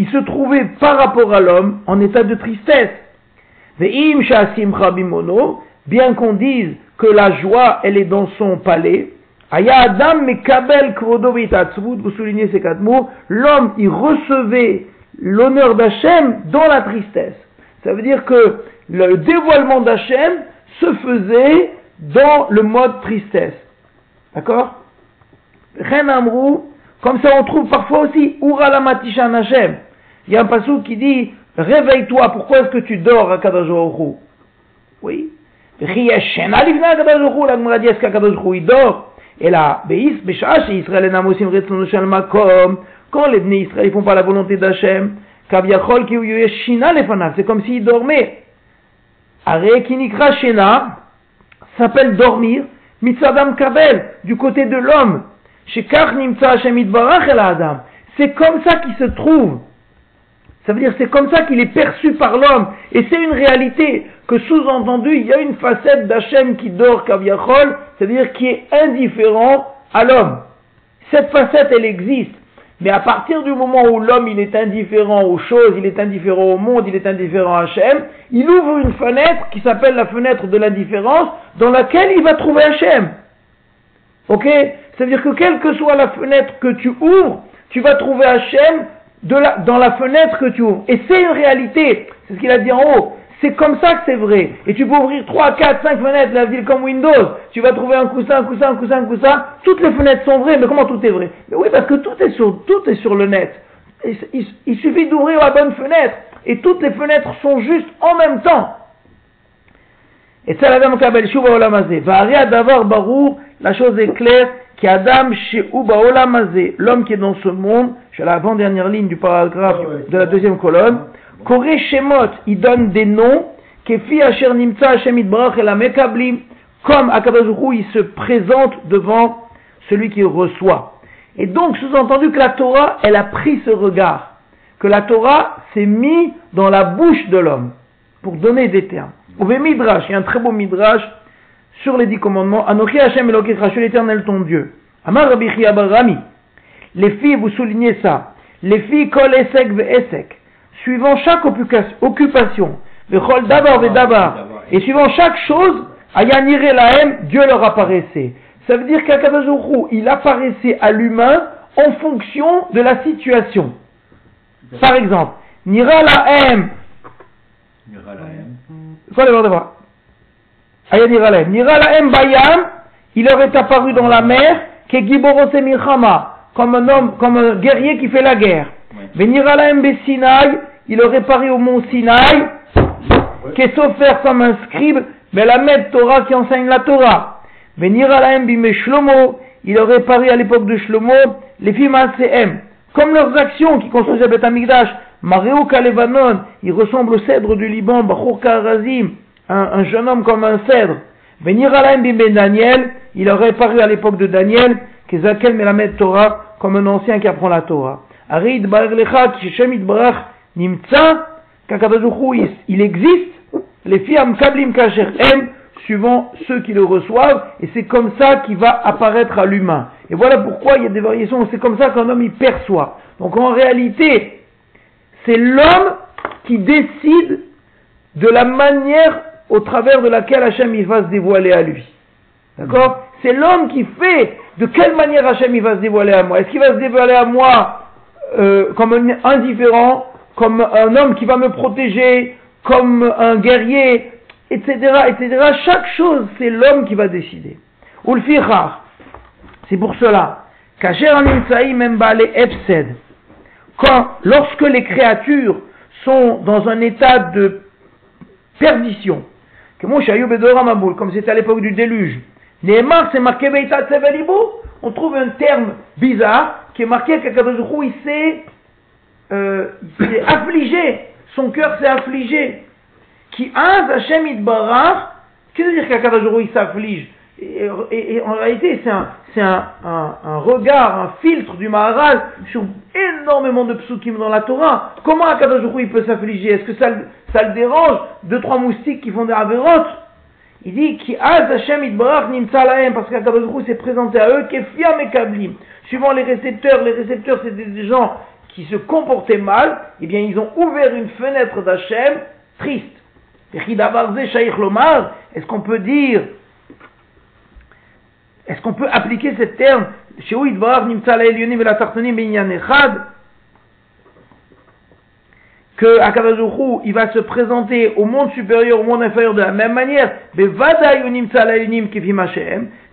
Il se trouvait par rapport à l'homme en état de tristesse bien qu'on dise que la joie, elle est dans son palais, Adam Mekabel vous soulignez ces quatre mots, l'homme, il recevait l'honneur d'Hachem dans la tristesse. Ça veut dire que le dévoilement d'Hachem se faisait dans le mode tristesse. D'accord? Amrou, comme ça on trouve parfois aussi Ura la Hachem. Il y a un passage qui dit Réveille-toi, pourquoi est-ce que tu dors à Kadajouhou Oui. La dit est-ce qu'Akadajouhou il dort? Et là, Beis, Beshash, Israël et Namosim Retzonu Shal Makom, quand les Bnei Israël ils font pas la volonté d'Hachem, Kaviachol ki Shina lefanav, c'est comme s'ils dormaient. Are Kinikra Shena s'appelle dormir, Mitzadam Kabel, du côté de l'homme. Shekach Nimtza Hashem Itbarach Adam. C'est comme ça qu'il se trouve. Ça veut dire c'est comme ça qu'il est perçu par l'homme. Et c'est une réalité que sous-entendu, il y a une facette d'Hachem qui dort Kaviachol, c'est-à-dire qui est indifférent à l'homme. Cette facette, elle existe. Mais à partir du moment où l'homme il est indifférent aux choses, il est indifférent au monde, il est indifférent à Hachem, il ouvre une fenêtre qui s'appelle la fenêtre de l'indifférence, dans laquelle il va trouver Hachem. Ok? C'est-à-dire que quelle que soit la fenêtre que tu ouvres, tu vas trouver Hachem dans la fenêtre que tu ouvres. Et c'est une réalité. C'est ce qu'il a dit en haut. C'est comme ça que c'est vrai. Et tu peux ouvrir 3, 4, 5 fenêtres, la ville comme Windows. Tu vas trouver un coussin, un coussin, un coussin, un coussin. Toutes les fenêtres sont vraies, mais comment tout est vrai? Mais oui, parce que tout est sur, tout est sur le net. Il, suffit d'ouvrir la bonne fenêtre. Et toutes les fenêtres sont justes en même temps. Et ça, la Kabel Olamazé. Varia d'avoir Barou, la chose est claire, Adam l'homme qui est dans ce monde, je l'avant-dernière ligne du paragraphe de la deuxième colonne, Koré Shemot, il donne des noms, Kefi Asher Nimtza Hashem Itbarach et la Mekablim, comme Akadoshou, il se présente devant celui qui reçoit. Et donc, sous-entendu que la Torah, elle a pris ce regard, que la Torah s'est mise dans la bouche de l'homme, pour donner des termes. Au Midrash, il y a un très beau Midrash sur les dix commandements, Anochi Hashem Elokech l'éternel ton Dieu. Amar Rabbi Barami, les filles, vous soulignez ça, les filles kol esek ve esek, suivant chaque occupation, et suivant chaque chose, Ayanire Lahem, Dieu leur apparaissait. Ça veut dire qu'Akadazoukou, il apparaissait à l'humain en fonction de la situation. Par exemple, Nira Lahem. Quoi le de voir Ayanira Lahem. Nira Lahem Bayam, il leur est apparu dans la mer, comme un homme, comme un guerrier qui fait la guerre. Il aurait paru au mont Sinaï, qui est offert comme un scribe, mais la maître Torah qui enseigne la Torah. Il aurait paru à l'époque de Shlomo, les filles CM. Comme leurs actions qui construisaient Beth Amigdash, Maréo Kalevanon, il ressemble au cèdre du Liban, Bachour Karazim, un, jeune homme comme un cèdre. Venir à Ben Daniel, il aurait paru à l'époque de Daniel, Kezakel Melamed Torah, comme un ancien qui apprend la Torah. Arid Barach, il existe, les fiam kablim kacher M, suivant ceux qui le reçoivent, et c'est comme ça qu'il va apparaître à l'humain. Et voilà pourquoi il y a des variations, c'est comme ça qu'un homme y perçoit. Donc en réalité, c'est l'homme qui décide de la manière au travers de laquelle Hachem il va se dévoiler à lui. D'accord C'est l'homme qui fait de quelle manière Hachem il va se dévoiler à moi. Est-ce qu'il va se dévoiler à moi euh, comme un indifférent, comme un homme qui va me protéger, comme un guerrier, etc., etc. Chaque chose, c'est l'homme qui va décider. Ou le C'est pour cela. Quand, lorsque les créatures sont dans un état de perdition, comme c'était à l'époque du déluge, Neymar, c'est marqué On trouve un terme bizarre qui est marqué qu'Akadosh il s'est euh, affligé. Son cœur s'est affligé. Qui az Hashem. Qu'est-ce que veut dire qu'Akadosh il s'afflige? Et, en réalité, c'est un, regard, un filtre du Maharal sur énormément de psukim dans la Torah. Comment Akadosh il peut s'affliger? Est-ce que ça, le dérange? Deux, trois moustiques qui font des avérotes? Il dit qui parce qu'Akadosh s'est présenté à eux kefiam et kablim. Suivant les récepteurs, les récepteurs c'était des gens qui se comportaient mal, eh bien ils ont ouvert une fenêtre d'Hachem triste. Est-ce qu'on peut dire, est-ce qu'on peut appliquer ce terme la que Akadosh il va se présenter au monde supérieur, au monde inférieur de la même manière,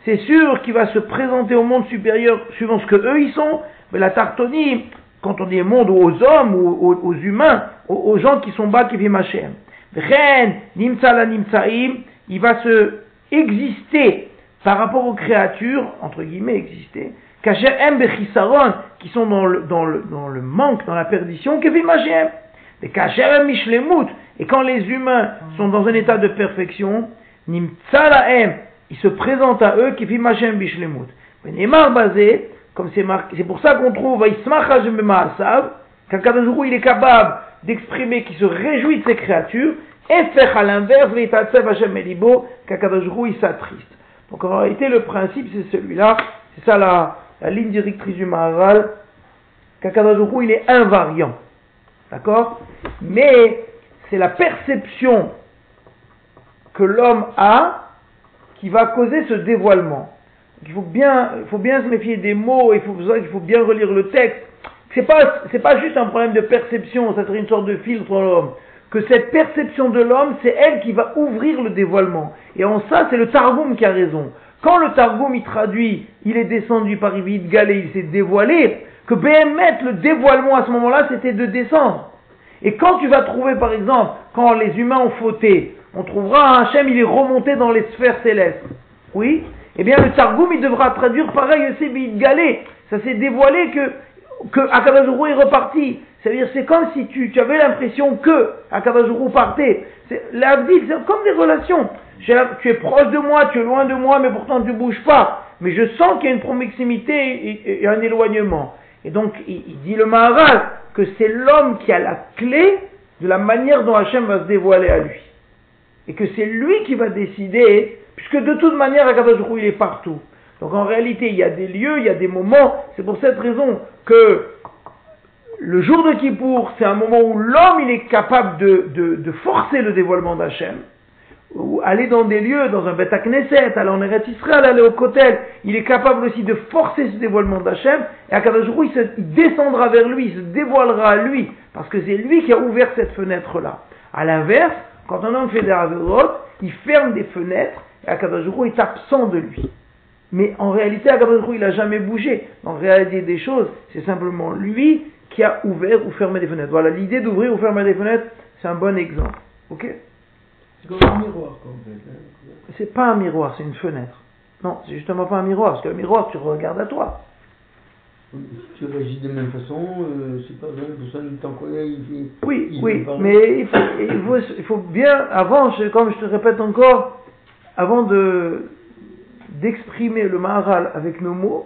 c'est sûr qu'il va se présenter au monde supérieur suivant ce que eux ils sont, mais la tartonie, quand on dit monde aux hommes aux, humains, aux, gens qui sont bas, Kifim Hashem. il va se exister par rapport aux créatures, entre guillemets exister, qui sont dans le, dans le, dans le manque, dans la perdition, Kifim Hashem. Et quand les humains sont dans un état de perfection, il se présente à eux qui Hashem bishlemut. basé, comme c'est pour ça qu'on trouve qu'Akadosh il est capable d'exprimer qu'il se réjouit de ses créatures, et faire à l'inverse, Hashem Elibo, qu'Akadosh il s'attriste. Donc en réalité, le principe c'est celui-là, c'est ça la, la ligne directrice du Maharal, qu'Akadosh il est invariant. D'accord? Mais c'est la perception que l'homme a qui va causer ce dévoilement. Il faut bien, il faut bien se méfier des mots, il faut, il faut bien relire le texte. C'est pas, c'est pas juste un problème de perception, ça serait une sorte de filtre l'homme. Que cette perception de l'homme, c'est elle qui va ouvrir le dévoilement. Et en ça, c'est le Targum qui a raison. Quand le Targum il traduit, il est descendu par Ivid Galé, il s'est dévoilé, que Béhémet, le dévoilement à ce moment-là, c'était de descendre. Et quand tu vas trouver, par exemple, quand les humains ont fauté, on trouvera Hachem, il est remonté dans les sphères célestes. Oui? Eh bien, le Targum, il devra traduire pareil aussi Ivid Galé. Ça s'est dévoilé que que Akabazuru est reparti. C'est-à-dire, c'est comme si tu, tu avais l'impression que Akabazuru partait. L'abdil, c'est comme des relations. Tu es proche de moi, tu es loin de moi, mais pourtant tu ne bouges pas. Mais je sens qu'il y a une proximité et, un éloignement. Et donc, il, dit le Maharal que c'est l'homme qui a la clé de la manière dont Hachem va se dévoiler à lui. Et que c'est lui qui va décider, puisque de toute manière, Akabazuru, il est partout. Donc en réalité, il y a des lieux, il y a des moments. C'est pour cette raison que le jour de Kippour, c'est un moment où l'homme il est capable de, forcer le dévoilement d'Hachem. Ou aller dans des lieux, dans un Beth Knesset, aller en Eretz Israël, aller au Kotel, il est capable aussi de forcer ce dévoilement d'Hachem, et à Kadosh il, il descendra vers lui, il se dévoilera à lui, parce que c'est lui qui a ouvert cette fenêtre-là. À l'inverse, quand un homme fait des Averot, il ferme des fenêtres, et Akadosh est absent de lui. Mais en réalité, Akadosh il n'a jamais bougé. En réalité des choses, c'est simplement lui qui a ouvert ou fermé des fenêtres. Voilà, l'idée d'ouvrir ou fermer des fenêtres, c'est un bon exemple. Ok C'est comme un miroir. C'est pas un miroir, c'est une fenêtre. Non, c'est justement pas un miroir, parce que le miroir, tu regardes à toi. Si tu réagis de la même façon, euh, c'est pas vrai, personne ne t'en connaît. Il oui, oui, mais il faut, il, faut, il faut, bien, avant, comme je te répète encore, avant de, d'exprimer le Maharal avec nos mots,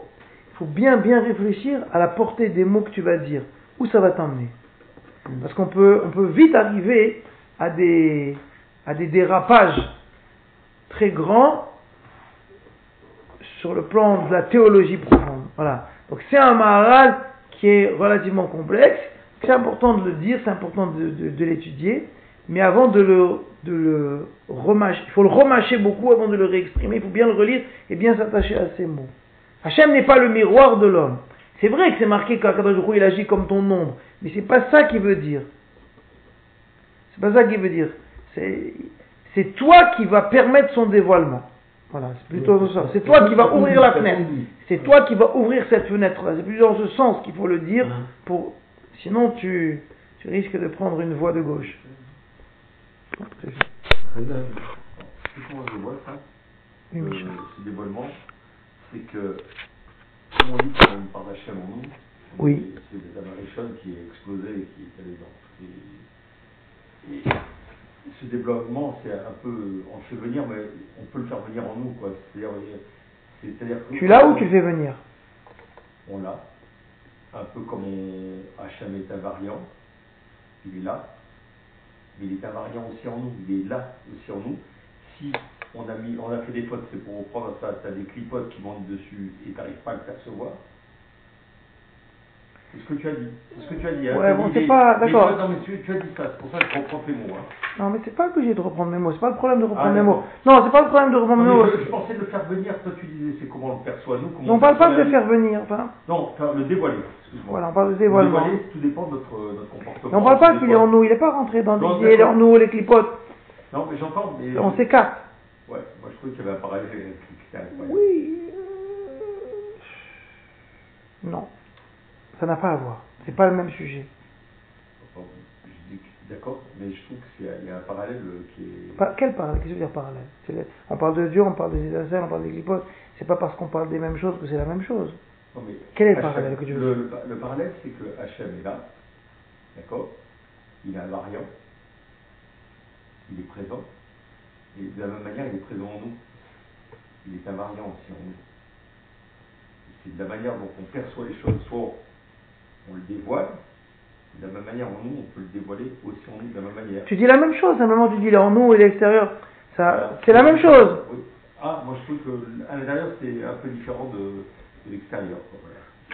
il faut bien bien réfléchir à la portée des mots que tu vas dire, où ça va t'emmener? Parce qu'on peut, on peut vite arriver à des, à des dérapages très grands sur le plan de la théologie profonde. Voilà. Donc c'est un Maharal qui est relativement complexe, c'est important de le dire, c'est important de l'étudier, mais avant de le, de le remâcher, il faut le remâcher beaucoup avant de le réexprimer, il faut bien le relire et bien s'attacher à ces mots. Hachem n'est pas le miroir de l'homme. C'est vrai que c'est marqué qu'Akadosh il agit comme ton ombre, mais c'est pas ça qu'il veut dire. C'est pas ça qu'il veut dire. C'est, toi qui va permettre son dévoilement. Voilà, c'est plutôt ça. C'est toi qui va ouvrir la fenêtre. C'est toi qui va ouvrir cette fenêtre-là. C'est plutôt dans ce sens qu'il faut le dire. Pour... Sinon, tu, tu risques de prendre une voie de gauche. Comment je vois ça oui, euh, Ce dévoilement, c'est que, comme on dit qu'on parle d'Hachem en nous, oui. c'est la maréchal qui est explosé et qui est allé dans. Et, et ce développement, c'est un peu, on le fait venir, mais on peut le faire venir en nous, quoi. C'est-à-dire, c'est-à-dire tu l'as ou tu le fais venir? On l'a. Un peu comme on, Hachem est invariant, il est là il est invariant aussi en nous, il est là aussi en nous. Si on a, mis, on a fait des fautes, c'est pour reprendre ça, tu as des clipotes qui montent dessus et tu n'arrives pas à le percevoir. C'est ce que tu as dit. C'est ce que tu as dit. Hein. Ouais, bon, c'est pas. D'accord. Non, mais tu, tu, as dit ça, c'est pour ça que je reprends tes mots. Hein. Non, mais c'est pas obligé de reprendre mes mots, c'est pas le problème de reprendre ah, mes mots. Non, c'est pas le problème de reprendre mes mots. Je, je, pensais de le faire venir, toi tu disais, c'est comment on le perçoit, nous. Comment non, on, parle pas de le faire venir, enfin. Non, le dévoiler. Voilà, on parle de dévoilement. Le dévoiler, tout dépend de notre, notre comportement. Mais on parle pas qu'il est en nous, il est pas rentré dans l'idée, il est en nous, les clipotes. Non, mais j'entends, mais. On s'écarte. Ouais, moi je trouvais qu'il y avait un parallèle Oui. Non. Ça n'a pas à voir. C'est pas le même sujet. D'accord, mais je trouve qu'il y, a un parallèle qui est. quel parallèle? Qu'est-ce que veut dire parallèle? On parle de Dieu, on parle des étincelles, on parle des glyposes. C'est pas parce qu'on parle des mêmes choses que c'est la même chose. Non, mais quel est le parallèle que tu veux le, le, parallèle, c'est que Hachem est là, d'accord? Il a un variant, il est présent, et de la même manière, il est présent en nous. Il est invariant aussi en nous. C'est de la manière dont on perçoit les choses, soit on le dévoile, de la même manière en nous, on peut le dévoiler aussi en nous de la même manière. Tu dis la même chose, simplement tu dis est en nous et l'extérieur. Ça, c'est la même chose. Ah, moi je trouve qu'à l'intérieur c'est un peu différent de, l'extérieur.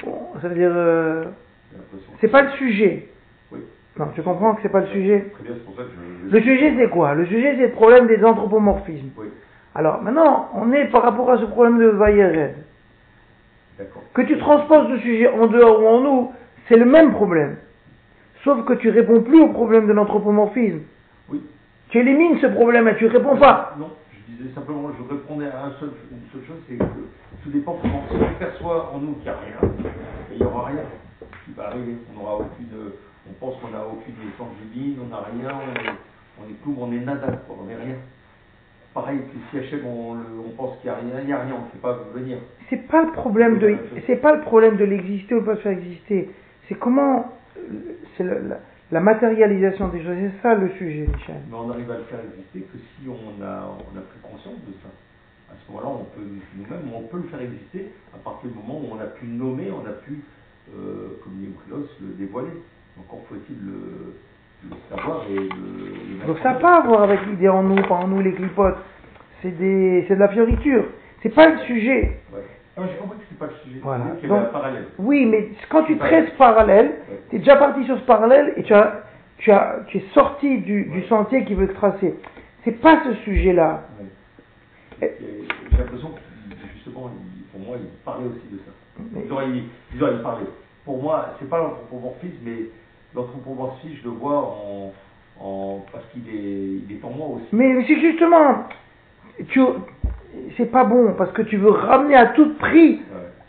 Bon, ça veut dire. euh, c'est pas le sujet. Oui. Non, tu comprends que c'est pas le sujet. Très bien, c'est pour ça que je. Le sujet, c'est quoi? Le sujet, c'est le problème des anthropomorphismes. Oui, Alors, maintenant, on est par rapport à ce problème de Vayered. d'accord. Que tu transposes le sujet en dehors ou en nous, c'est le même problème. Sauf que tu réponds plus au problème de l'anthropomorphisme. Oui. Tu élimines ce problème et tu réponds pas. Non, je disais simplement, je répondais à un seul, une seule chose, c'est que tout dépend comment si on perçoit en nous qu'il n'y a rien, il n'y aura rien qui va arriver. On n'aura aucune, on pense qu'on n'a aucune essence divine, on n'a rien, on est, est on est nada, on n'est rien. Pareil que si Hachem, on, on pense qu'il n'y a rien, il n'y a rien, on ne fait pas venir. C'est pas le problème de, c'est pas le problème de l'exister ou pas de faire exister. C'est comment, c'est la, la matérialisation des choses. C'est ça le sujet, Michel. Mais on arrive à le faire exister que si on a, on a pris conscience de ça. À ce moment-là, on peut nous-mêmes, on peut le faire exister à partir du moment où on a pu le nommer, on a pu, euh, comme dit le dévoiler. Encore faut-il le, savoir et Donc ça n'a pas à voir avec l'idée en nous, pas en nous les clipotes. C'est de la fioriture. C'est pas le sujet. Ouais. Non, j'ai compris que c'est pas le sujet. Voilà. C'est Donc- parallèle. Oui, mais quand tu traites parallèle, Ouais. tu es déjà parti sur ce parallèle et tu as, tu as, tu es sorti du, du sentier qui veut te tracer. C'est pas ce sujet-là. Ouais. J'ai l'impression que justement, il- pour moi, il parlait aussi de ça. Mais- Ils auraient, ils auraient parlé. Pour moi, c'est pas l'anthropomorphisme, mais l'anthropomorphisme, je le vois en, en parce qu'il est, il est en moi aussi. Mais c'est justement, tu, c'est pas bon parce que tu veux ramener à tout prix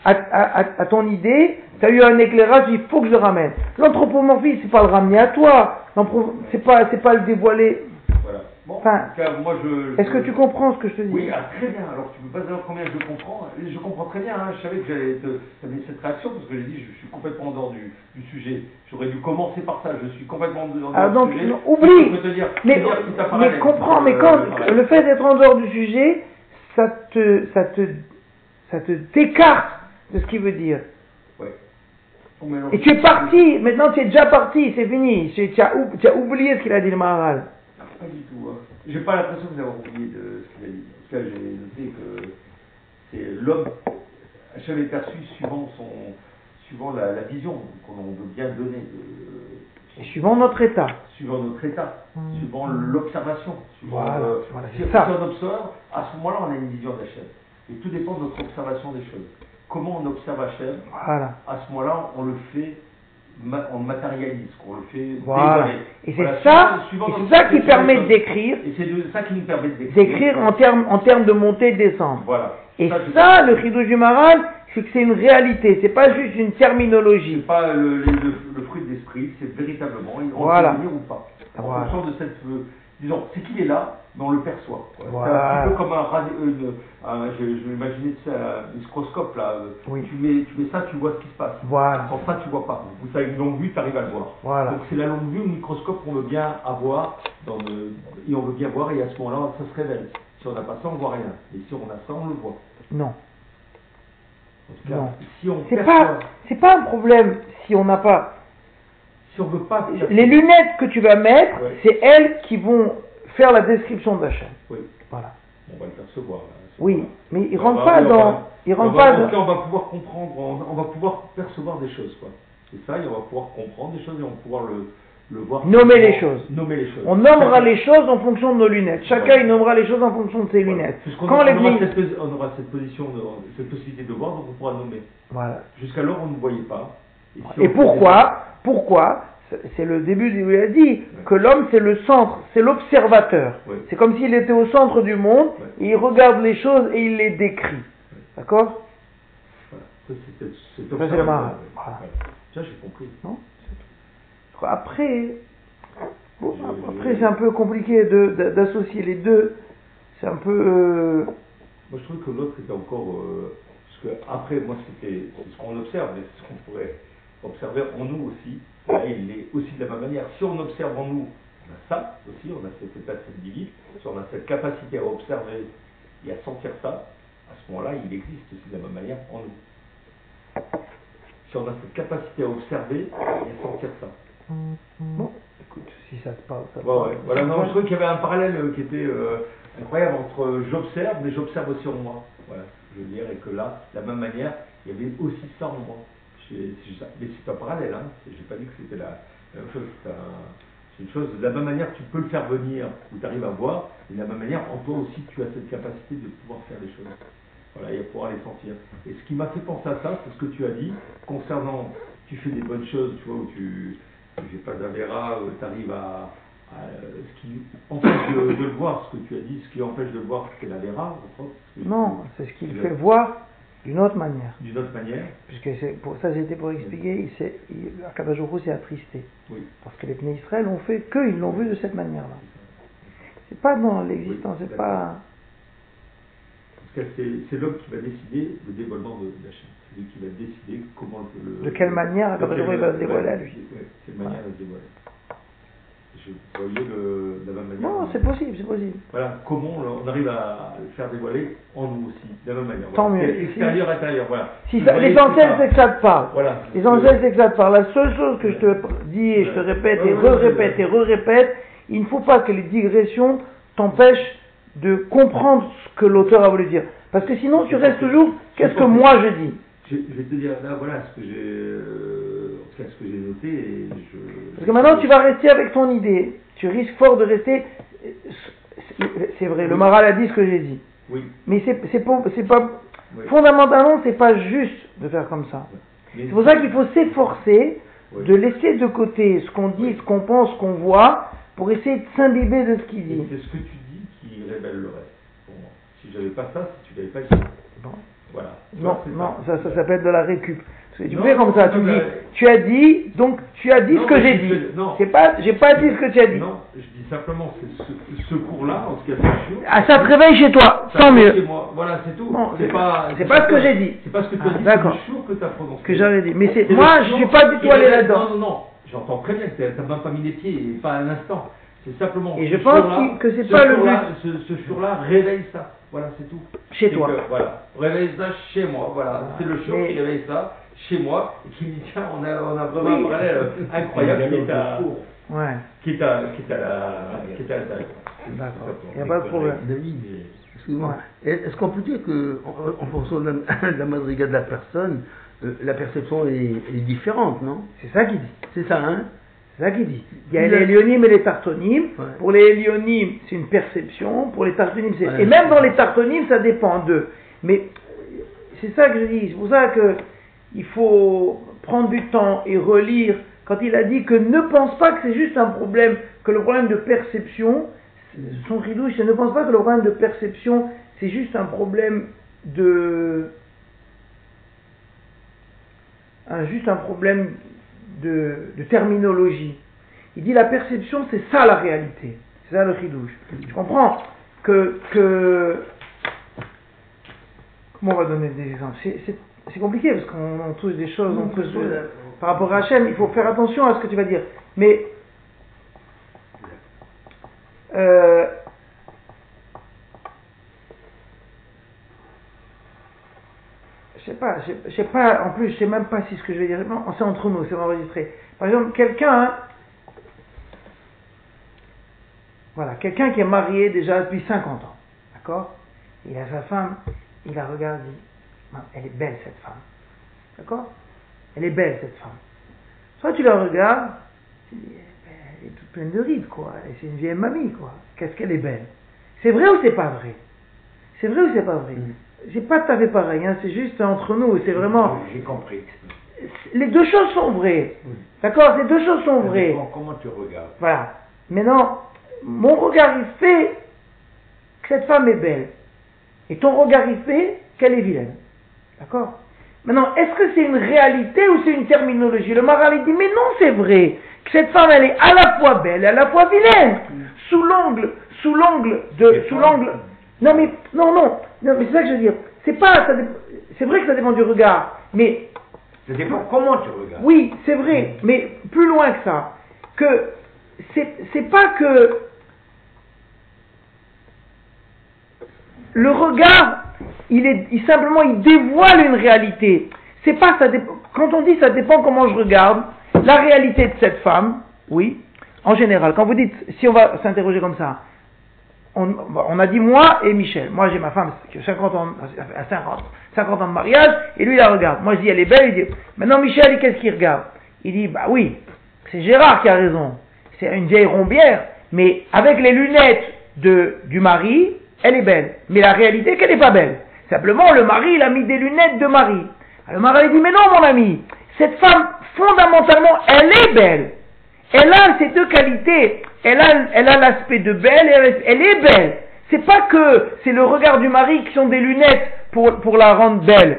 à, à- à- à ton idée. Tu as eu un éclairage, il faut que je le ramène. L'anthropomorphisme, c'est pas le ramener à toi. C'est pas, c'est pas le dévoiler. Voilà. Bon, Enfin, cas, moi, je. Est-ce que tu comprends ce que je te dis? Oui, ah, très bien. Alors, tu peux pas savoir combien je comprends. Je comprends très bien. hein. Je savais que j'allais te donner cette réaction parce que j'ai dit, je suis complètement en dehors du, du sujet. J'aurais dû commencer par ça. Je suis complètement en dehors Ah, du donc, sujet. oublie. Je peux te dire, Mais, te dire mais comprends, mais Euh, quand le fait d'être en dehors du sujet, ça te, ça te, ça te t'écarte de ce qu'il veut dire. Ouais. Et tu es parti, maintenant tu es déjà parti, c'est fini. Tu, tu as, tu as oublié ce qu'il a dit le Maharal. Pas du tout. Hein. J'ai pas l'impression d'avoir oublié de ce qu'il a dit. En tout cas, j'ai noté que c'est l'homme, Hachem est perçu suivant son, suivant la, la vision qu'on veut bien donner, de, Et suivant notre état. suivant notre état, suivant l'observation. suivant, Voilà, euh, voilà, si, ça. on observe, à ce moment-là, on a une vision d'Hachem. Et tout dépend de notre observation des choses. Comment on observe Hachem, Voilà. à ce moment-là, on le fait, on le matérialise, on le fait Voilà. Et c'est ça, c'est ça qui permet choses. d'écrire, Et c'est de ça qui nous permet d'écrire. d'écrire en termes, en termes de montée et de descendre. Voilà. Et Ça, ça, le du Maharal, c'est que c'est une réalité, c'est pas juste une c'est terminologie. pas le, le, le- le fruit de l'esprit, c'est véritablement, on Voilà. peut venir ou pas. En Voilà. fonction de cette, euh, disons, c'est qu'il est là, mais on le perçoit. Voilà. C'est un petit peu comme un, radio- une, un- je, je vais imaginer tu sais, un microscope là. euh, Oui. Tu mets, tu mets ça, tu vois ce qui se passe. Voilà. Sans ça, tu vois pas. Ou tu as une longue vue, tu arrives à le voir. Voilà. Donc c'est la longue vue, le microscope qu'on veut bien avoir, dans le- et on veut bien voir, et à ce moment-là, ça se révèle. Si on n'a pas ça, on voit rien. Et si on a ça, on le voit. Non. Non. si on C'est pas, c'est pas un problème si on n'a pas. si on veut pas Les lunettes que tu vas mettre, Ouais. c'est elles qui vont faire la description d'Hachem. Oui, Voilà. on va le percevoir. là. Oui, mais il rentre pas dans, il rentre pas en tout dans. cas, on va pouvoir comprendre, on, on va pouvoir percevoir des choses, quoi. C'est ça, et on va pouvoir comprendre des choses et on va pouvoir le, le voir. Nommer les choses. Nommer les choses. On nommera les choses en fonction de nos lunettes. Chacun il nommera les choses en fonction de ses Voilà. lunettes. Puisqu'on Quand aura, on, aura l'église. cette, on aura cette position, de, cette possibilité de voir, donc on pourra nommer. Voilà. Jusqu'alors, on ne voyait pas. si on Et pourquoi Pourquoi C'est le début où il a dit que l'homme c'est le centre, c'est l'observateur. C'est comme s'il était au centre du monde, et il regarde les choses et il les décrit. D'accord Voilà. Ça, c'est-. Ça, j'ai compris. Non. Après, bon, après c'est un peu compliqué de- d'associer les deux. C'est un peu. euh, Moi, je trouve que l'autre était encore. euh, parce que, après, moi, c'était ce qu'on observe, mais c'est ce qu'on pourrait observer en nous aussi. Là, il est aussi de la même manière. Si on observe en nous, on a ça aussi, on a cet état de cette divine. Si on a cette capacité à observer et à sentir ça, à ce moment-là, il existe aussi de la même manière en nous. Si on a cette capacité à observer et à sentir ça. Bon, écoute, si ça te parle, ça te Ouais, parle. ouais. Voilà, non, je trouvais qu'il y avait un parallèle euh, qui était euh, incroyable entre euh, j'observe, mais j'observe aussi en moi. Voilà, je veux dire, et que là, de la même manière, il y avait aussi ça en moi. Ça. Mais c'est un parallèle, hein. J'ai pas dit que c'était la, la même chose. C'est un- c'est une chose, de la même manière tu peux le faire venir, ou tu arrives à voir, et de la même manière, en toi aussi, tu as cette capacité de pouvoir faire des choses. Voilà, et à pouvoir les sentir. Et ce qui m'a fait penser à ça, c'est ce que tu as dit, concernant, tu fais des bonnes choses, tu vois, où tu n'as pas d'avéra, tu arrives à, à, euh, ce qui empêche de, de le voir, ce que tu as dit, ce qui empêche de le voir, c'est la vera, entre autres. parce que Non, c'est ce qu'il tu- fait voir d'une autre manière. D'une autre manière, Puisque c'est pour ça, c'était pour expliquer, il s'est, il, Hu s'est attristé. oui. Parce que les Bnei Israël ont fait qu'ils l'ont vu de cette manière-là. C'est pas dans l'existence, Oui, c'est pas. Parce que c'est, c'est l'homme qui va décider le dévoilement de, de la chaîne. Qui va décider comment le. De quelle manière de Akadosh va se dévoiler à lui. ouais, quelle manière va se dévoiler. Je voyais le, de la même manière. Non, c'est possible, c'est possible. Voilà, comment on arrive à le faire dévoiler en nous aussi, de la même manière. Tant Voilà. mieux. Extérieur, intérieur, voilà. Si Vous voyez, l'essentiel, c'est que ça te parle. Voilà. L'essentiel, c'est que ça te parle. La seule chose que je te dis et je te répète et re-répète et re-répète, il ne faut pas que les digressions t'empêchent de comprendre ce que l'auteur a voulu dire. Parce que sinon, tu restes toujours, qu'est-ce que moi je dis? Je, je vais te dire là, voilà ce que j'ai, euh, en tout cas, ce que j'ai noté et je. Parce que maintenant, tu vas rester avec ton idée. Tu risques fort de rester. C'est vrai, le Maral a dit ce que j'ai dit. Oui. Mais c'est c'est pas, c'est pas oui. fondamentalement, c'est pas juste de faire comme ça. C'est pour ça qu'il faut s'efforcer de laisser de côté ce qu'on dit, ce qu'on pense, ce qu'on voit, pour essayer de s'imbiber de ce qu'il Et dit. C'est ce que tu dis qui révèle le reste pour moi. Si j'avais pas ça, si tu l'avais pas dit. Bon. Voilà. Non, c'est non, ça, ça s'appelle de la récup. Tu Non, fais comme ça, tu dis, tu as dit, donc tu as dit Non, ce que j'ai dit. fais- non. C'est pas, j'ai pas dit ce que tu as dit. Non, je dis simplement, c'est ce, ce cours-là, en ce fait sûr. Ah, ça te réveille chez toi, ça tant mieux. chez moi. Voilà, c'est tout. C'est pas, c'est pas ce que j'ai dit. C'est pas ce que tu Ah, as dit, d'accord. jour que tu as prononcé. Que j'avais dit. Mais c'est, moi, je suis pas du tout allé là-dedans. Non, non, non. J'entends très bien t'as même pas mis les pieds, pas un instant. C'est simplement. Et je pense que c'est ce pas le ce jour-là réveille ça. Voilà, c'est tout. Chez toi. que, voilà. Réveille ça chez moi. Voilà. C'est le Mais- qui réveille ça chez moi et qui me dit tiens, on a, on a vraiment Oui. un parallèle <laughs> incroyable qui est à, Ouais, qui est à, qui est à la, qui est à l'intérieur. d'accord. Il n'y a pas de problème. David, excuse-moi, est-ce qu'on peut dire que, en, en fonction de la, de la madriga de la personne, euh, la perception est, est différente, non? C'est ça qu'il dit. C'est ça, hein? C'est ça qu'il dit. Il y a les hélionymes et les tartonymes. Ouais. Pour les hélionymes, c'est une perception. Pour les tartonymes, c'est. Ouais. Et même dans les tartonymes, ça dépend d'eux. Mais c'est ça que je dis. C'est pour ça que il faut prendre du temps et relire. Quand il a dit que ne pense pas que c'est juste un problème, que le problème de perception, son ridouche, c'est ne pense pas que le problème de perception, c'est juste un problème de. un- juste un problème de, terminologie. Il dit la perception, c'est ça la réalité. C'est ça le chidouche. Je comprends que. Comment on va donner des exemples? C'est- compliqué parce qu'on on touche des choses, on touche de- par rapport à Hachem, il faut faire attention à ce que tu vas dire. Mais. euh, je sais pas, je sais pas, en plus, je sais même pas si ce que je vais dire, non, c'est entre nous, c'est enregistré. Par exemple, quelqu'un, hein, voilà, quelqu'un qui est marié déjà depuis 50 ans, d'accord? Il a sa femme, il la regarde, dit, elle est belle cette femme, d'accord? Elle est belle cette femme. Soit tu la regardes, tu dis, elle est toute pleine de rides, quoi, et c'est une vieille mamie, quoi. Qu'est-ce qu'elle est belle? C'est vrai ou c'est pas vrai? C'est vrai ou c'est pas vrai? C'est pas tout à fait pareil, hein, c'est juste entre nous, c'est vraiment... J'ai compris. Les deux choses sont vraies. D'accord Les deux choses sont Ça vraies. Comment tu regardes Voilà. Maintenant, mon regard, il fait que cette femme est belle. Et ton regard, il fait qu'elle est vilaine. D'accord? Maintenant, est-ce que c'est une réalité ou c'est une terminologie? Le Maral, il dit, mais non, c'est vrai. Que cette femme, elle est à la fois belle et à la fois vilaine. Sous l'angle, sous l'angle de, sous l'angle. Non, mais, non, non. Non, mais c'est ça que je veux dire. C'est pas, c'est vrai que ça dépend du regard. Mais Ça dépend comment tu regardes. oui, c'est vrai, mais plus loin que ça. Que c'est c'est pas que le regard, il est il, simplement il dévoile une réalité. C'est pas ça dépend- quand on dit ça dépend comment je regarde la réalité de cette femme, oui, en général. Quand vous dites si on va s'interroger comme ça, on, bon, on a dit moi et Michel. Moi j'ai ma femme qui a 50 ans, à 50, 50 ans de mariage, et lui il la regarde. Moi je dis elle est belle, il dit, maintenant Michel, qu'est-ce qu'il regarde? Il dit, bah oui, c'est Gérard qui a raison. C'est une vieille rombière, mais avec les lunettes de, du mari, elle est belle. Mais la réalité, qu'elle n'est pas belle. Simplement, le mari, il a mis des lunettes de mari. Alors le mari dit, mais non, mon ami, cette femme, fondamentalement, elle est belle. Elle a ces deux qualités. Elle a, elle a l'aspect de belle, elle, elle est belle. C'est pas que c'est le regard du mari qui sont des lunettes pour, pour la rendre belle.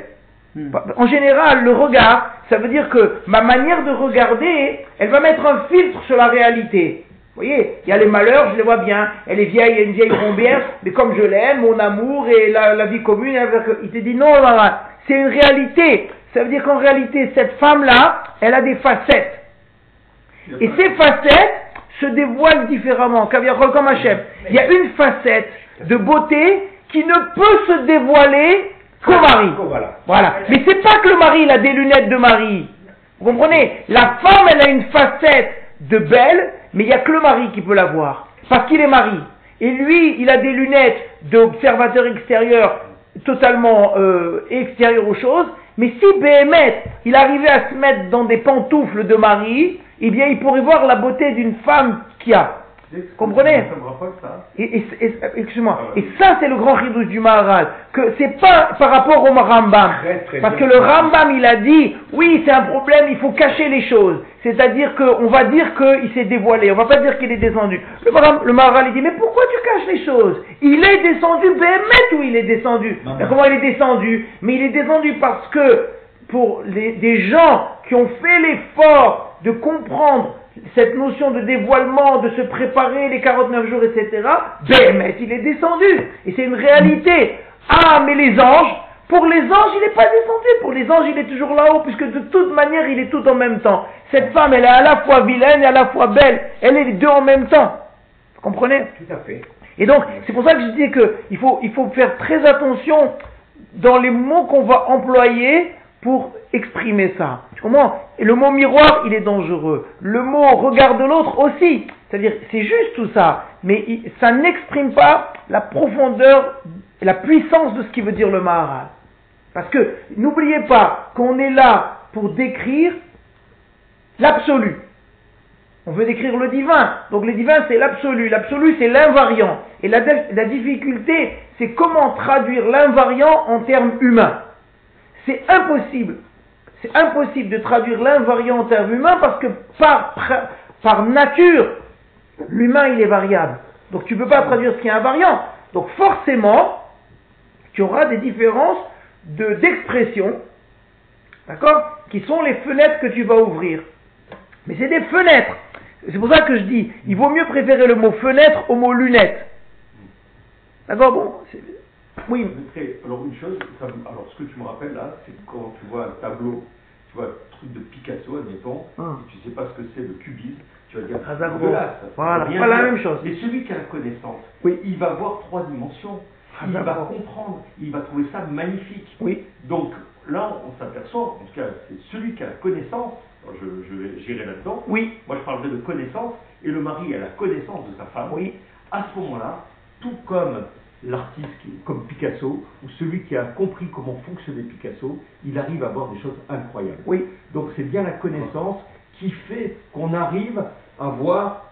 En général, le regard, ça veut dire que ma manière de regarder, elle va mettre un filtre sur la réalité. Vous voyez, il y a les malheurs, je les vois bien. Elle est vieille, elle est une vieille rombière, mais comme je l'aime, mon amour et la, la vie commune, il te dit non, c'est une réalité. Ça veut dire qu'en réalité, cette femme-là, elle a des facettes. Et ces facettes se dévoilent différemment. comme chef. Il y a une facette de beauté qui ne peut se dévoiler qu'au mari. Voilà. Mais c'est pas que le mari, il a des lunettes de mari. Vous comprenez? La femme, elle a une facette de belle, mais il n'y a que le mari qui peut la voir. Parce qu'il est mari. Et lui, il a des lunettes d'observateur extérieur totalement euh, extérieur aux choses. Mais si Béhémet, il arrivait à se mettre dans des pantoufles de mari, eh bien, il pourrait voir la beauté d'une femme qui a. Comprenez Excuse-moi. Ah et ça, c'est le grand ridouche du Maharal. Que c'est pas par rapport au Rambam. Parce que le Rambam, il a dit, oui, c'est un problème, il faut cacher les choses. C'est-à-dire qu'on va dire qu'il s'est dévoilé. On va pas dire qu'il est descendu. Le, le Maharal, il dit, mais pourquoi tu caches les choses? Il est descendu, Béhémet, où il est descendu? comment il est descendu? Mais il est descendu parce que pour les, des gens qui ont fait l'effort de comprendre cette notion de dévoilement, de se préparer les 49 jours, etc., ben, il est descendu. Et c'est une réalité. Ah, mais les anges, pour les anges, il n'est pas descendu. Pour les anges, il est toujours là-haut, puisque de toute manière, il est tout en même temps. Cette femme, elle est à la fois vilaine et à la fois belle. Elle est les deux en même temps. Vous comprenez? Tout à fait. Et donc, c'est pour ça que je dis qu'il faut, il faut faire très attention dans les mots qu'on va employer pour exprimer ça. Et le mot miroir, il est dangereux. Le mot regard de l'autre aussi. C'est-à-dire, c'est juste tout ça. Mais ça n'exprime pas la profondeur, la puissance de ce qui veut dire le Maharal. Parce que, n'oubliez pas qu'on est là pour décrire l'absolu. On veut décrire le divin. Donc le divin, c'est l'absolu. L'absolu, c'est l'invariant. Et la difficulté, c'est comment traduire l'invariant en termes humains. C'est impossible. C'est impossible de traduire l'invariant en termes humains parce que par, nature, l'humain il est variable. Donc tu ne peux pas traduire ce qui est invariant. Donc forcément, tu auras des différences de, d'expression, d'accord, qui sont les fenêtres que tu vas ouvrir. Mais c'est des fenêtres. C'est pour ça que je dis, il vaut mieux préférer le mot fenêtre au mot lunette. D'accord Bon, oui. Alors, une chose, alors ce que tu me rappelles là, c'est quand tu vois un tableau, tu vois un truc de Picasso, admettons, ah. et tu sais pas ce que c'est le cubisme, tu vas dire ah, Voilà, pas la même chose. Et celui qui a la connaissance, oui. il va voir trois dimensions. Ah, il va comprendre, il va trouver ça magnifique. Oui. Donc là, on s'aperçoit, en tout cas, c'est celui qui a la connaissance, je, je vais gérer là-dedans. Oui. Moi, je parlerai de connaissance, et le mari a la connaissance de sa femme. Oui. À ce moment-là, tout comme l'artiste comme Picasso, ou celui qui a compris comment fonctionnait Picasso, il arrive à voir des choses incroyables. Oui. Donc c'est bien la connaissance qui fait qu'on arrive à voir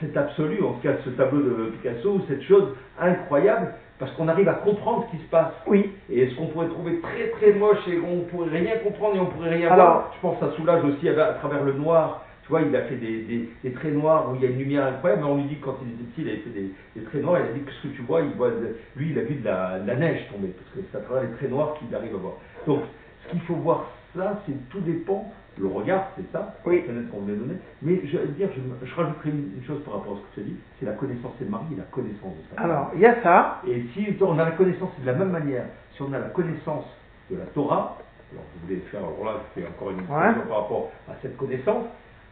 cet absolu, en tout cas ce tableau de Picasso, ou cette chose incroyable, parce qu'on arrive à comprendre ce qui se passe. Oui. Et ce qu'on pourrait trouver très très moche et on pourrait rien comprendre et on pourrait rien voir, je pense que ça soulage aussi à travers le noir vois, il a fait des, des, traits noirs où il y a une lumière incroyable, mais on lui dit que quand il était petit, il avait fait des, traits noirs, il a dit que ce que tu vois, il voit lui, il a vu de la, neige tomber, parce que c'est à travers les traits noirs qu'il arrive à voir. Donc, ce qu'il faut voir, ça, c'est tout dépend, le regard, c'est ça, oui. qu'on vient donner, mais je dire, je, je rajouterai une, chose par rapport à ce que tu as dit, c'est la connaissance, c'est le mari, la connaissance de ça. Alors, il y a ça. Et si on a la connaissance, c'est de la même manière, si on a la connaissance de la Torah, alors vous voulez faire, alors là, c'est encore une question par rapport à cette connaissance,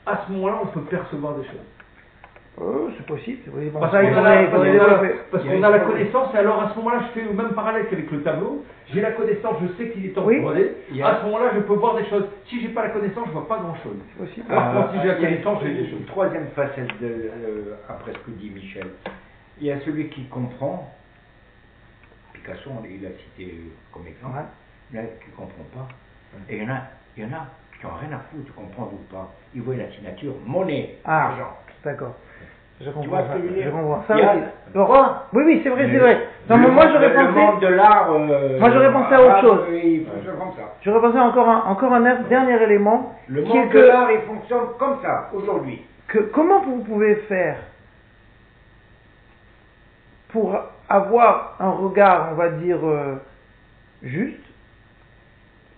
à ce moment-là, on peut percevoir des choses. Oh, c'est possible. parce qu'on a, la connaissance, et alors à ce moment-là, je fais le même parallèle qu'avec le tableau. J'ai la connaissance, je sais qu'il est en oui. À ce moment-là, je peux voir des choses. Si j'ai pas la connaissance, je vois pas grand-chose. Par contre, si j'ai la connaissance, j'ai des choses. Troisième facette de, euh, après ce que dit Michel. Il y a celui qui comprend. Picasso, il a cité comme exemple. Il y en a qui ne comprend pas. Et il y en a, il y en a qui n'ont rien à foutre, comprendre ou pas. Ils voient la signature, monnaie, Ah. argent. D'accord. Je comprends ça. que je comprends ça. Laurent Oui, oui, c'est vrai, c'est vrai. Non, mais moi j'aurais pensé. de l'art. euh, Moi, j'aurais pensé à autre arabe, chose. J'aurais pensé encore un, encore un er- dernier élément. Le monde de l'art, il fonctionne comme ça, aujourd'hui. que comment vous pouvez faire pour avoir un regard, on va dire, euh, juste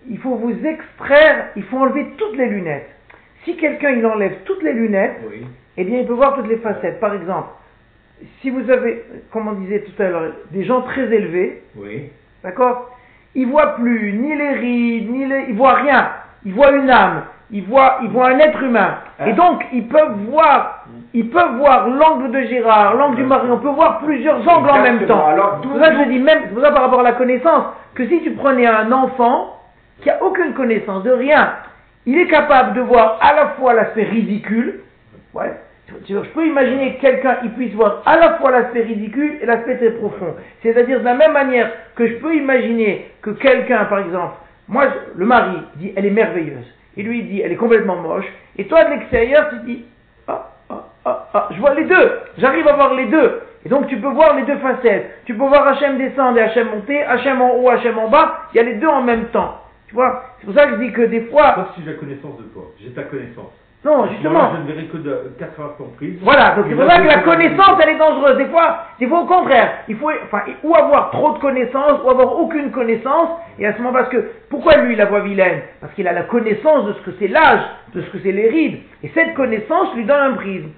Il faut vous extraire, il faut enlever toutes les lunettes. Si quelqu'un il enlève toutes les lunettes, Oui. eh bien il peut voir toutes les facettes. Par exemple, si vous avez, comme on disait tout à l'heure, des gens très élevés, Oui. D'accord Il voit plus ni les rides, ni les... Il voit rien. Il voit une âme. Il voit, il voit un être humain. Hein Et donc, ils peuvent voir, ils peuvent voir l'angle de Gérard, l'angle du mari. On peut voir plusieurs angles en même temps. Alors, pour ça je dis même, ça par rapport à la connaissance, que si tu prenais un enfant qui a aucune connaissance de rien, il est capable de voir à la fois l'aspect ridicule, ouais, je peux imaginer que quelqu'un puisse voir à la fois l'aspect ridicule et l'aspect très profond. C'est-à-dire de la même manière que je peux imaginer que quelqu'un, par exemple, moi, le mari dit elle est merveilleuse, et lui dit elle est complètement moche, et toi de l'extérieur tu dis ah, ah, ah, ah, je vois les deux, j'arrive à voir les deux. Et donc tu peux voir les deux facettes. Tu peux voir Hachem descendre et Hachem monter, Hachem en haut, Hachem en bas, il y a les deux en même temps. Tu vois C'est pour ça que je dis que des fois... Sauf si j'ai la connaissance de toi. J'ai ta connaissance. Non, Moi, justement. je ne verrai que de 4 heures comprises. Voilà, donc c'est pour ça que la connaissance, elle est dangereuse. Des fois, des fois au contraire, il faut enfin, ou avoir trop de connaissances, ou avoir aucune connaissance, et à ce moment, parce que, pourquoi lui, il la voit vilaine? Parce qu'il a la connaissance de ce que c'est l'âge, de ce que c'est les rides, et cette connaissance lui donne un prisme.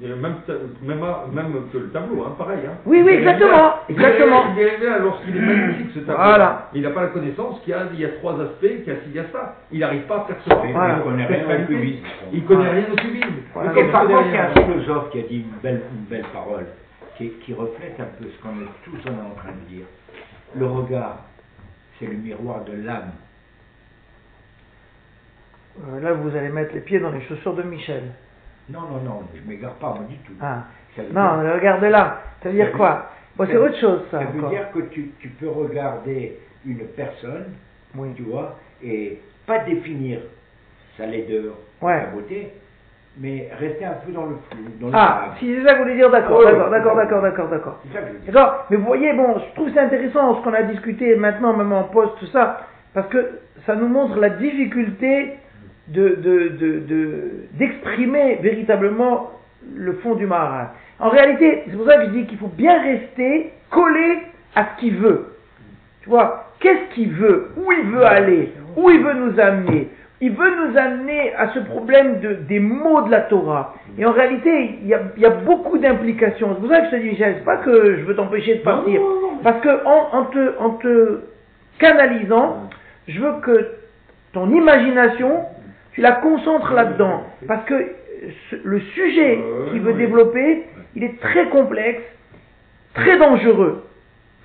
Même, même, même que le tableau, hein, pareil. Hein. Oui, oui, Il exactement, exactement. Il est lorsqu'il est magnifique ce tableau. Voilà. Il n'a pas la connaissance qu'il y a, il y a trois aspects, qu'il y a ci, il y a ça. Il n'arrive pas à percevoir. Il Voilà. ne connaît rien au cubisme. Il connaît Voilà. rien au cubisme. Voilà. Il Et connaît par rien. contre, il y a un philosophe qui a dit une belle, une belle parole, qui, qui reflète un peu ce qu'on est tous on est en train de dire. Le regard, c'est le miroir de l'âme. Euh, là, vous allez mettre les pieds dans les chaussures de Michel. Non, non, non, je m'égare pas, moi, du tout. Ah. Non, dire- regardez-là. Ça veut dire Ça veut- quoi Bon, c'est autre chose, ça. Ça veut encore. dire que tu, tu peux regarder une personne, Oui. tu vois, et pas définir sa laideur, Ouais. sa beauté, mais rester un peu dans le flou, dans Ah, si c'est ça que vous voulez dire, d'accord, Ouais, d'accord, d'accord, d'accord, d'accord, d'accord. D'accord Mais vous voyez, bon, je trouve c'est intéressant ce qu'on a discuté maintenant, même en poste, tout ça, parce que ça nous montre la difficulté de, de, de, de- d'exprimer véritablement le fond du Maharal. En réalité, c'est pour ça que je dis qu'il faut bien rester collé à ce qu'il veut. Tu vois, qu'est-ce qu'il veut? Où il veut aller? Où il veut nous amener? Il veut nous amener à ce problème de, des mots de la Torah. Et en réalité, il y a, il y a beaucoup d'implications. C'est pour ça que je te dis, Michel, c'est pas que je veux t'empêcher de partir. Parce que en, en te, en te canalisant, je veux que ton imagination, la concentres là-dedans. Parce que le sujet qu'il veut développer, il est très complexe, très dangereux.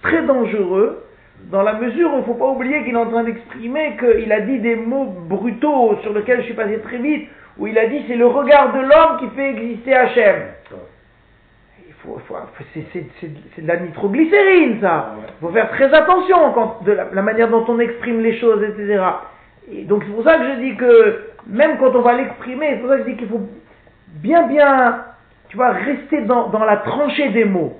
Très dangereux, dans la mesure où il ne faut pas oublier qu'il est en train d'exprimer qu'il a dit des mots brutaux sur lesquels je suis passé très vite, où il a dit c'est le regard de l'homme qui fait exister Hachem. Il faut, faut- c'est, de la nitroglycérine, ça. Il faut faire très attention quand, de la, la manière dont on exprime les choses, etc. Et donc c'est pour ça que je dis que même quand on va l'exprimer, c'est pour ça que je dis qu'il faut bien, bien, tu vois, rester dans, dans la tranchée des mots,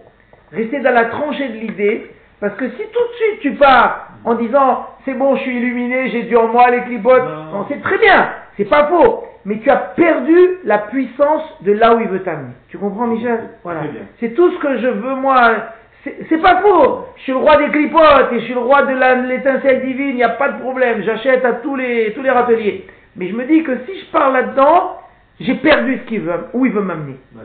rester dans la tranchée de l'idée, parce que si tout de suite tu pars en disant c'est bon, je suis illuminé, j'ai Dieu en moi, les clipotes, Non. non, c'est très bien, c'est pas faux, mais tu as perdu la puissance de là où il veut t'amener. Tu comprends, Michel? Voilà. C'est tout ce que je veux, moi. C'est pas faux. Je suis le roi des clipotes et je suis le roi de l'étincelle divine. Il n'y a pas de problème. J'achète à tous les, tous les râteliers. Mais je me dis que si je pars là-dedans, j'ai perdu ce qu'il veut, où il veut m'amener. Ouais.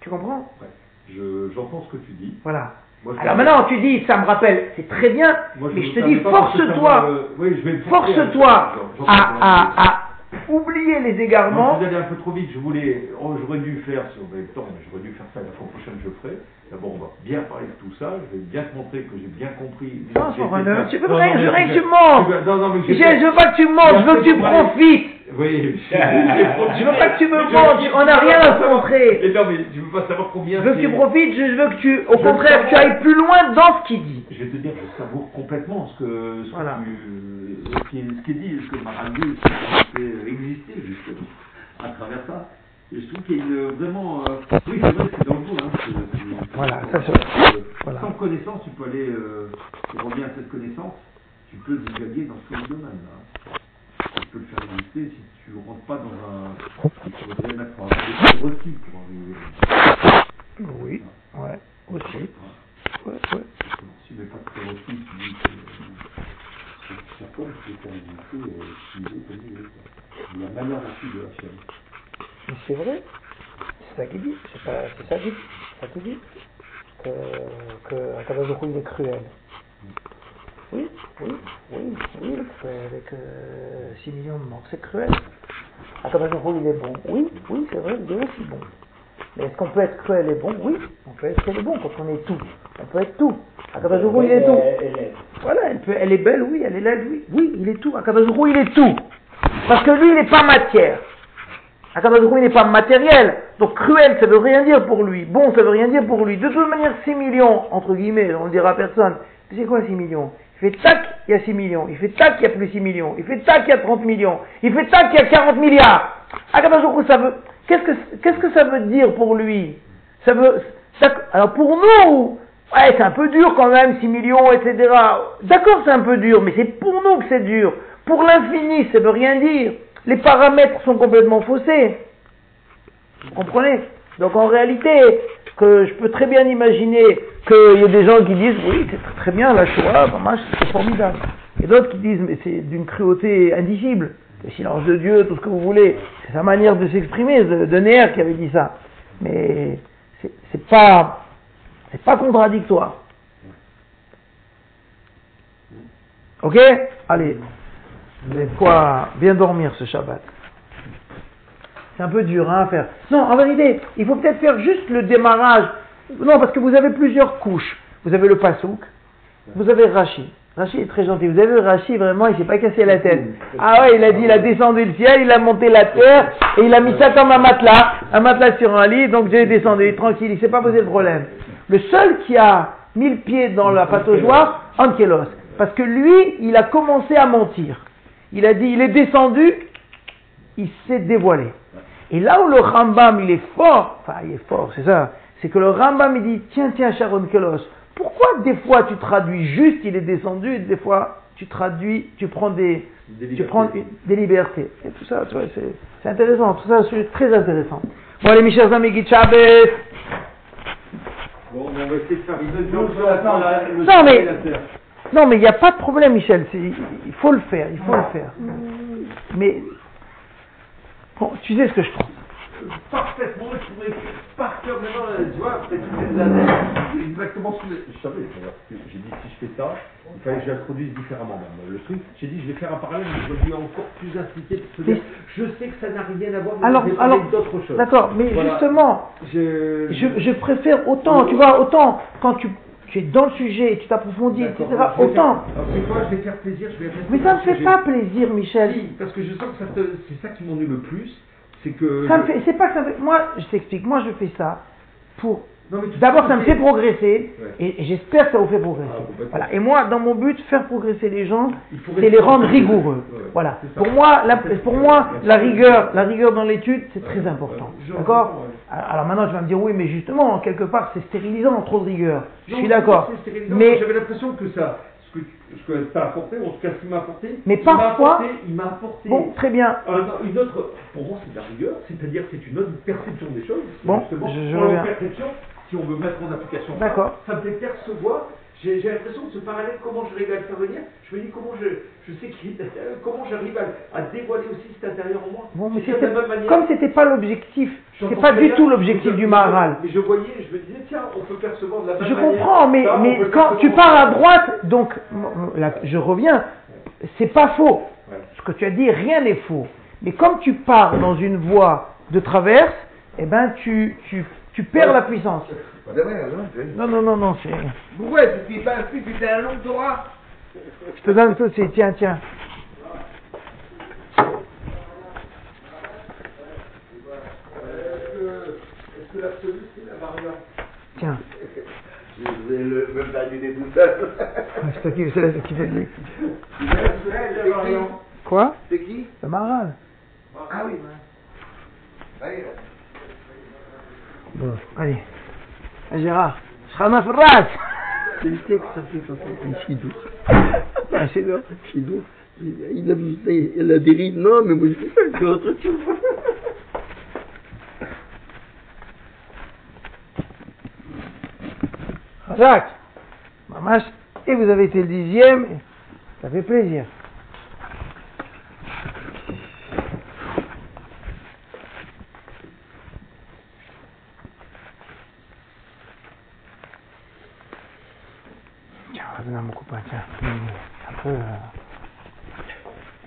Tu comprends? Ouais. Je- J'entends ce que tu dis. Voilà. Moi, je- Alors maintenant, tu dis, ça me rappelle, c'est très bien, Moi, mais me je te dis, force-toi, Oui, je forcer force-toi à, à, à oublier les Non, égarements. vous allez un peu trop vite. Je voulais, oh, j'aurais dû faire, si on avait le temps, mais j'aurais dû faire ça la fois prochaine, je ferai. D'abord, on va bien parler de tout ça. Je vais bien te montrer que j'ai bien compris. Non, tu veux Non, non, je veux mais que tu mens. Non, non, mais je veux pas que tu mentes, <laughs> je veux que tu profites. Oui. Je veux pas que tu me montres, on n'a rien à <laughs> se montrer. Et non, mais tu veux pas savoir combien. Je veux que tu profites, je veux que tu, au Je contraire, tu ailles plus loin dans ce qu'il dit. Je vais te dire, je savoure complètement ce que, ce, que Voilà. tu- ce qui, est, ce qui est dit, ce que Maragall fait exister justement à travers ça. Et je trouve qu'il y a une, vraiment. euh, oui, c'est vrai, c'est dans le dos. Hein, c'est- c'est- Voilà, c'est- ça, c'est- euh, voilà. Sans connaissance, tu peux aller. Euh, tu reviens à cette connaissance, tu peux divaguer dans tous les domaines. hein. Tu peux le faire exister si tu ne rentres pas dans un. Il faudrait mettre un requis pour arriver. Oui, ouais, aussi. Ouais, ouais. Si tu mets pas de prérequis, tu dis que euh, chaque homme peut faire exister euh, ce qu'il veut comme il veut. quoi. La manière aussi de Hachem. Mais c'est vrai, c'est ça qu'il dit, c'est ça qu'il dit, ça qu'il dit, que, que Akadosh il est cruel. Oui, oui, oui, oui, avec euh, 6 millions de morts, c'est cruel. Akadosh il est bon. Oui, oui, c'est vrai, il est aussi bon. Mais est-ce qu'on peut être cruel et bon? Oui, on peut être cruel et bon quand on est tout. On peut être tout. Hu, il est tout. Voilà, elle, peut, elle est belle, oui, elle est laide, oui. Oui, il est tout. Hu, il est tout. Parce que lui, il n'est pas matière. Akadosh il n'est pas matériel. Donc cruel, ça veut rien dire pour lui. Bon, ça veut rien dire pour lui. De toute manière, 6 millions, entre guillemets, on ne dira à personne. C'est quoi 6 millions? Il fait tac, il y a 6 millions. Il fait tac, il y a plus 6 millions. Il fait tac, il y a 30 millions. Il fait tac, il y a 40 milliards. Akadosh ça veut... Qu'est-ce que, qu'est-ce que ça veut dire pour lui? Ça veut... ça- alors pour nous, ouais, c'est un peu dur quand même, 6 millions, etc. D'accord, c'est un peu dur, mais c'est pour nous que c'est dur. Pour l'infini, ça veut rien dire. Les paramètres sont complètement faussés. Vous comprenez? Donc en réalité, que je peux très bien imaginer qu'il y a des gens qui disent oui, c'est très, très bien la Shoah, c'est formidable. Et d'autres qui disent mais c'est d'une cruauté indicible. Le silence de Dieu, tout ce que vous voulez. C'est sa manière de s'exprimer, de, de Néer qui avait dit ça. Mais c'est pas, c'est pas contradictoire. Ok? Allez. Avez quoi bien dormir ce Shabbat. C'est un peu dur hein, à faire. Non, en vérité, il faut peut-être faire juste le démarrage. Non, parce que vous avez plusieurs couches. Vous avez le pasouk, vous avez Rashi. Rashi est très gentil. Vous avez vu vraiment, il s'est pas cassé la tête. Ah ouais, il a dit, il a descendu le ciel, il a monté la terre, et il a mis ça comme un matelas, un matelas sur un lit, donc j'ai descendu, tranquille, il s'est pas posé le problème. Le seul qui a mis le pied dans la pataugeoire, Ankelos. Parce que lui, il a commencé à mentir. Il a dit, il est descendu, il s'est dévoilé. Et là où le Rambam, il est fort, enfin, il est fort, c'est ça, c'est que le Rambam, il dit, tiens, tiens, Sharon Kelos, pourquoi des fois tu traduis juste, il est descendu, et des fois tu traduis, tu prends des, Des tu libertés. prends une- des libertés. Et tout ça, tu vois, c'est, c'est intéressant, tout ça, c'est très intéressant. Bon, allez, mes chers amis, Guy Chabet. Bon, on va essayer de faire une Donc, je vais attendre la- le Non, mais- Non, mais il n'y a pas de problème, Michel, c'est- il faut le faire, il faut le faire. Mais, bon, tu sais ce que je pense. parfaitement, je pourrais par cœur maintenant, euh, tu vois, après toutes ces années, exactement ce que je savais. J'ai dit si je fais ça, il fallait que je l'introduise différemment même. Le truc, j'ai dit je vais faire un parallèle, mais je vais lui encore plus dire, je sais que ça n'a rien à voir, mais Alors, je vais parler alors, d'autre chose. d'accord, mais Voilà. justement, Je, je, je préfère autant, tu vois, autant quand tu, tu es dans le sujet, tu t'approfondis, etc., autant. faire- Alors, c'est quoi, je vais faire plaisir, je vais Mais ça dans me fait sujet. pas plaisir, Michel. Si, parce que je sens que ça te- c'est ça qui m'ennuie le plus, c'est que... Ça me fait, c'est pas que ça me fait, moi, je t'explique, moi je fais ça pour, d'abord ça me fait progresser, Ouais. et, j'espère que ça vous fait progresser. Ah, voilà. Et moi, dans mon but, faire progresser les gens, c'est les rendre rigoureux. Ouais. Voilà. Ça. Pour moi, la, pour ça. moi, Merci. la rigueur, la rigueur dans l'étude, c'est très important. Je- D'accord. Alors maintenant, tu vas me dire, oui, mais justement, quelque part, c'est stérilisant, trop de rigueur. Je suis d'accord. Mais, j'avais l'impression que ça, ce que, ce que t'as apporté, en tout cas ce qu'il m'a apporté, Mais parfois- apporté- il m'a apporté bon, très bien. un- une autre, pour moi c'est de la rigueur, c'est-à-dire que c'est une autre perception des choses. Bon, je- je reviens. perception, si on veut mettre en application D'accord. ça me fait percevoir. J'ai j'ai l'impression que ce parallèle, comment je arrive à le faire venir, je me dis comment je, je sais qui- euh, comment j'arrive à, à dévoiler aussi cet intérieur en moi. Bon, mais c'était- manière. comme c'était pas l'objectif, c'est pas du tout l'objectif je- du Maharal. Mais je voyais, je me disais, tiens, on peut percevoir de la même Je manière. comprends, mais, Ça, mais quand tu pars à droite, donc là, je reviens, c'est pas faux. Ouais. Ce que tu as dit, rien n'est faux. Mais comme tu pars dans une voie de traverse, eh ben tu, tu, tu perds ouais. la puissance. Hein, non, non, non, non, c'est. Pourquoi tu pas un un long Torah Je te donne tout de suite, tiens, tiens. Ah, c'est. Tiens. Je vais le, même valider tout seul. je te kiffe, c'est qui fait lui. Quoi C'est qui C'est Maral. Ah oui. Bon, allez. Eh, Gérard, Shrana Ferraz C'est le texte, ça fait quand c'est Chidou. Ah, c'est là. Chidou. Il a vu il a dérive, non, mais moi je fais autre chose. Jacques Mamache, et vous avez été le dixième, ça fait plaisir. À mon copain, tiens. Un peu, euh,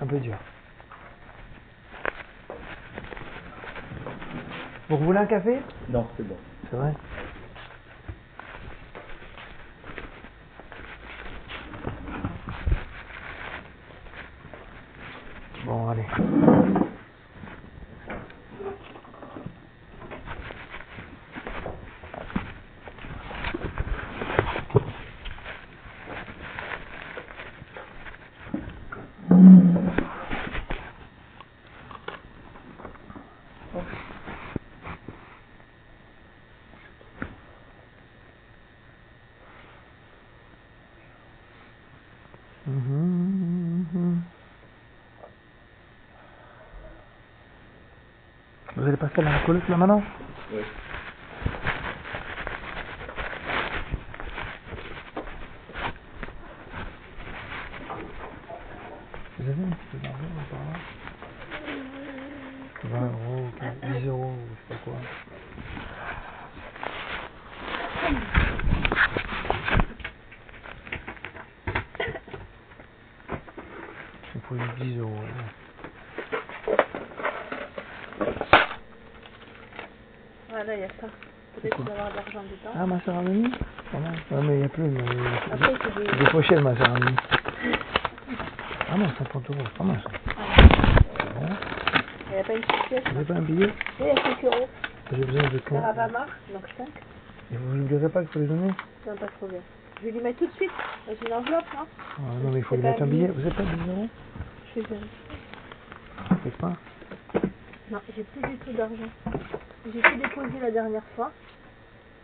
un peu dur. Vous voulez un café? Non, c'est bon. C'est vrai Bon, allez. Mhm. Vous allez passer à la collecte là maintenant Oui. Vous avez un petit peu d'argent là, par là 20 euros, 10 euros, je sais pas quoi. Il faut juste 10 euros. ouais. Voilà, il y a ça. Peut-être qu'il doit y avoir de l'argent Pas mal. Non, mais il n'y a plus. Mais... Après, c'est des... Des pochettes, ma. Ah non, 50 euros, pas mal ça. Bon. Il n'y a pas une petite pièce. Vous avez pas un billet Oui, il y a 5 euros. J'ai besoin de Ça 15. va pas marre, donc 5. Et vous ne direz pas qu'il faut les donner Ça va pas trop bien. Je vais lui mettre tout de suite dans une enveloppe, non Ah, Non, mais il faut lui mettre pas un billet. Vous n'avez pas 10 euros Je vais vérifier. Faites pas. Non, j'ai plus du tout d'argent. J'ai tout déposé la dernière fois.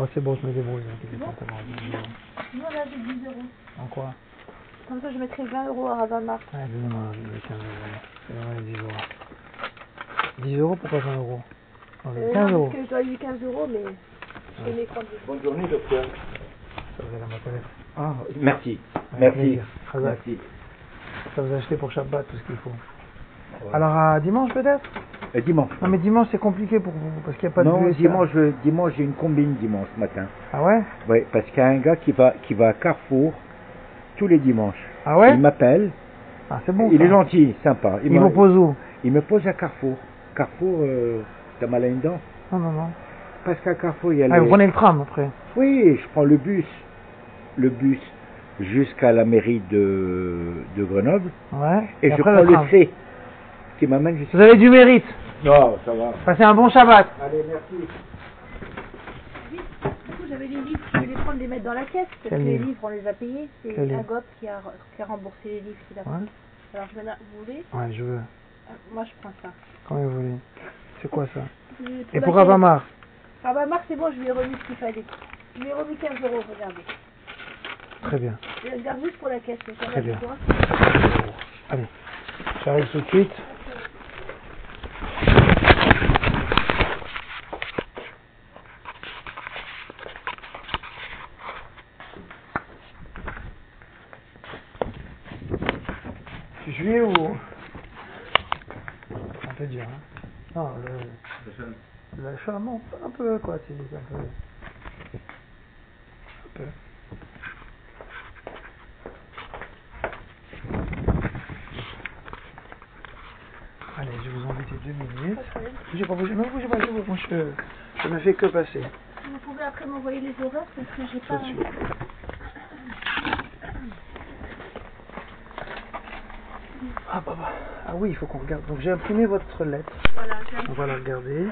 Oh, c'est bon, je me débrouille. dix euros. Nous, on avait 10 euros. En quoi? Comme ça, je mettrais 20 euros à Ravamar. Ah, donnez-moi les 15 euros. Donnez-moi les 10 euros. 10 euros, pourquoi 20 euros? Non, les Euh, 15 non, euros. Parce que dois eu 15 euros, mais je prendre. Bonne journée, docteur. Ça vous allez connaître. Ah, merci. Merci. Razak. Merci. Ça vous achetez pour Shabbat tout ce qu'il faut. Alors à dimanche peut-être? Euh, dimanche. Non mais dimanche c'est compliqué pour vous parce qu'il n'y a pas non, de VSA. dimanche, je- dimanche, j'ai une combine dimanche matin. Ah ouais? Oui, parce qu'il y a un gars qui va, qui va à Carrefour tous les dimanches. Ah ouais? Il m'appelle. Ah c'est bon il ça. est gentil, sympa. Il vous pose où? il me pose à Carrefour. Carrefour, euh, t'as mal à une dent? Non non non. Parce qu'à Carrefour, il y a Ah les- vous prenez le tram après Oui, je prends le bus. Le bus jusqu'à la mairie de, de Grenoble. Ouais. Et, je après, prends le. C qui m'amène jusqu'à... Vous avez du mérite. Non, ça va. Passez un bon Shabbat. Allez, merci. Du coup, j'avais les livres, je vais les prendre, les mettre dans la caisse. Parce Quel que les livre livres, on les a payés. C'est Quel un livre GOP qui a, qui a remboursé les livres qu'il a pris. Ouais. Alors, je vais là, vous voulez Ouais je veux. Ah, Moi, je prends ça. Quand vous voulez. C'est quoi ça Et pour caisse. Avamar Ah c'est bon, je lui ai remis ce qu'il fallait. Je lui ai remis 15 euros, regardez. Très bien. Je le garde juste pour la caisse. Très bien. Allez. J'arrive tout de suite. C'est juillet ou On peut dire. Hein. Non, le, l'achat, non, un peu quoi, c'est un peu, un peu. Allez, je vais vous embêter deux minutes. Bougez pas, bougez, non, bougez pas, je, moi je, je ne fais que passer. Vous pouvez après m'envoyer les erreurs parce que j'ai pas. de suite. Ah, bah, bah. ah oui, il faut qu'on regarde. Donc j'ai imprimé votre lettre. Voilà, On va la regarder.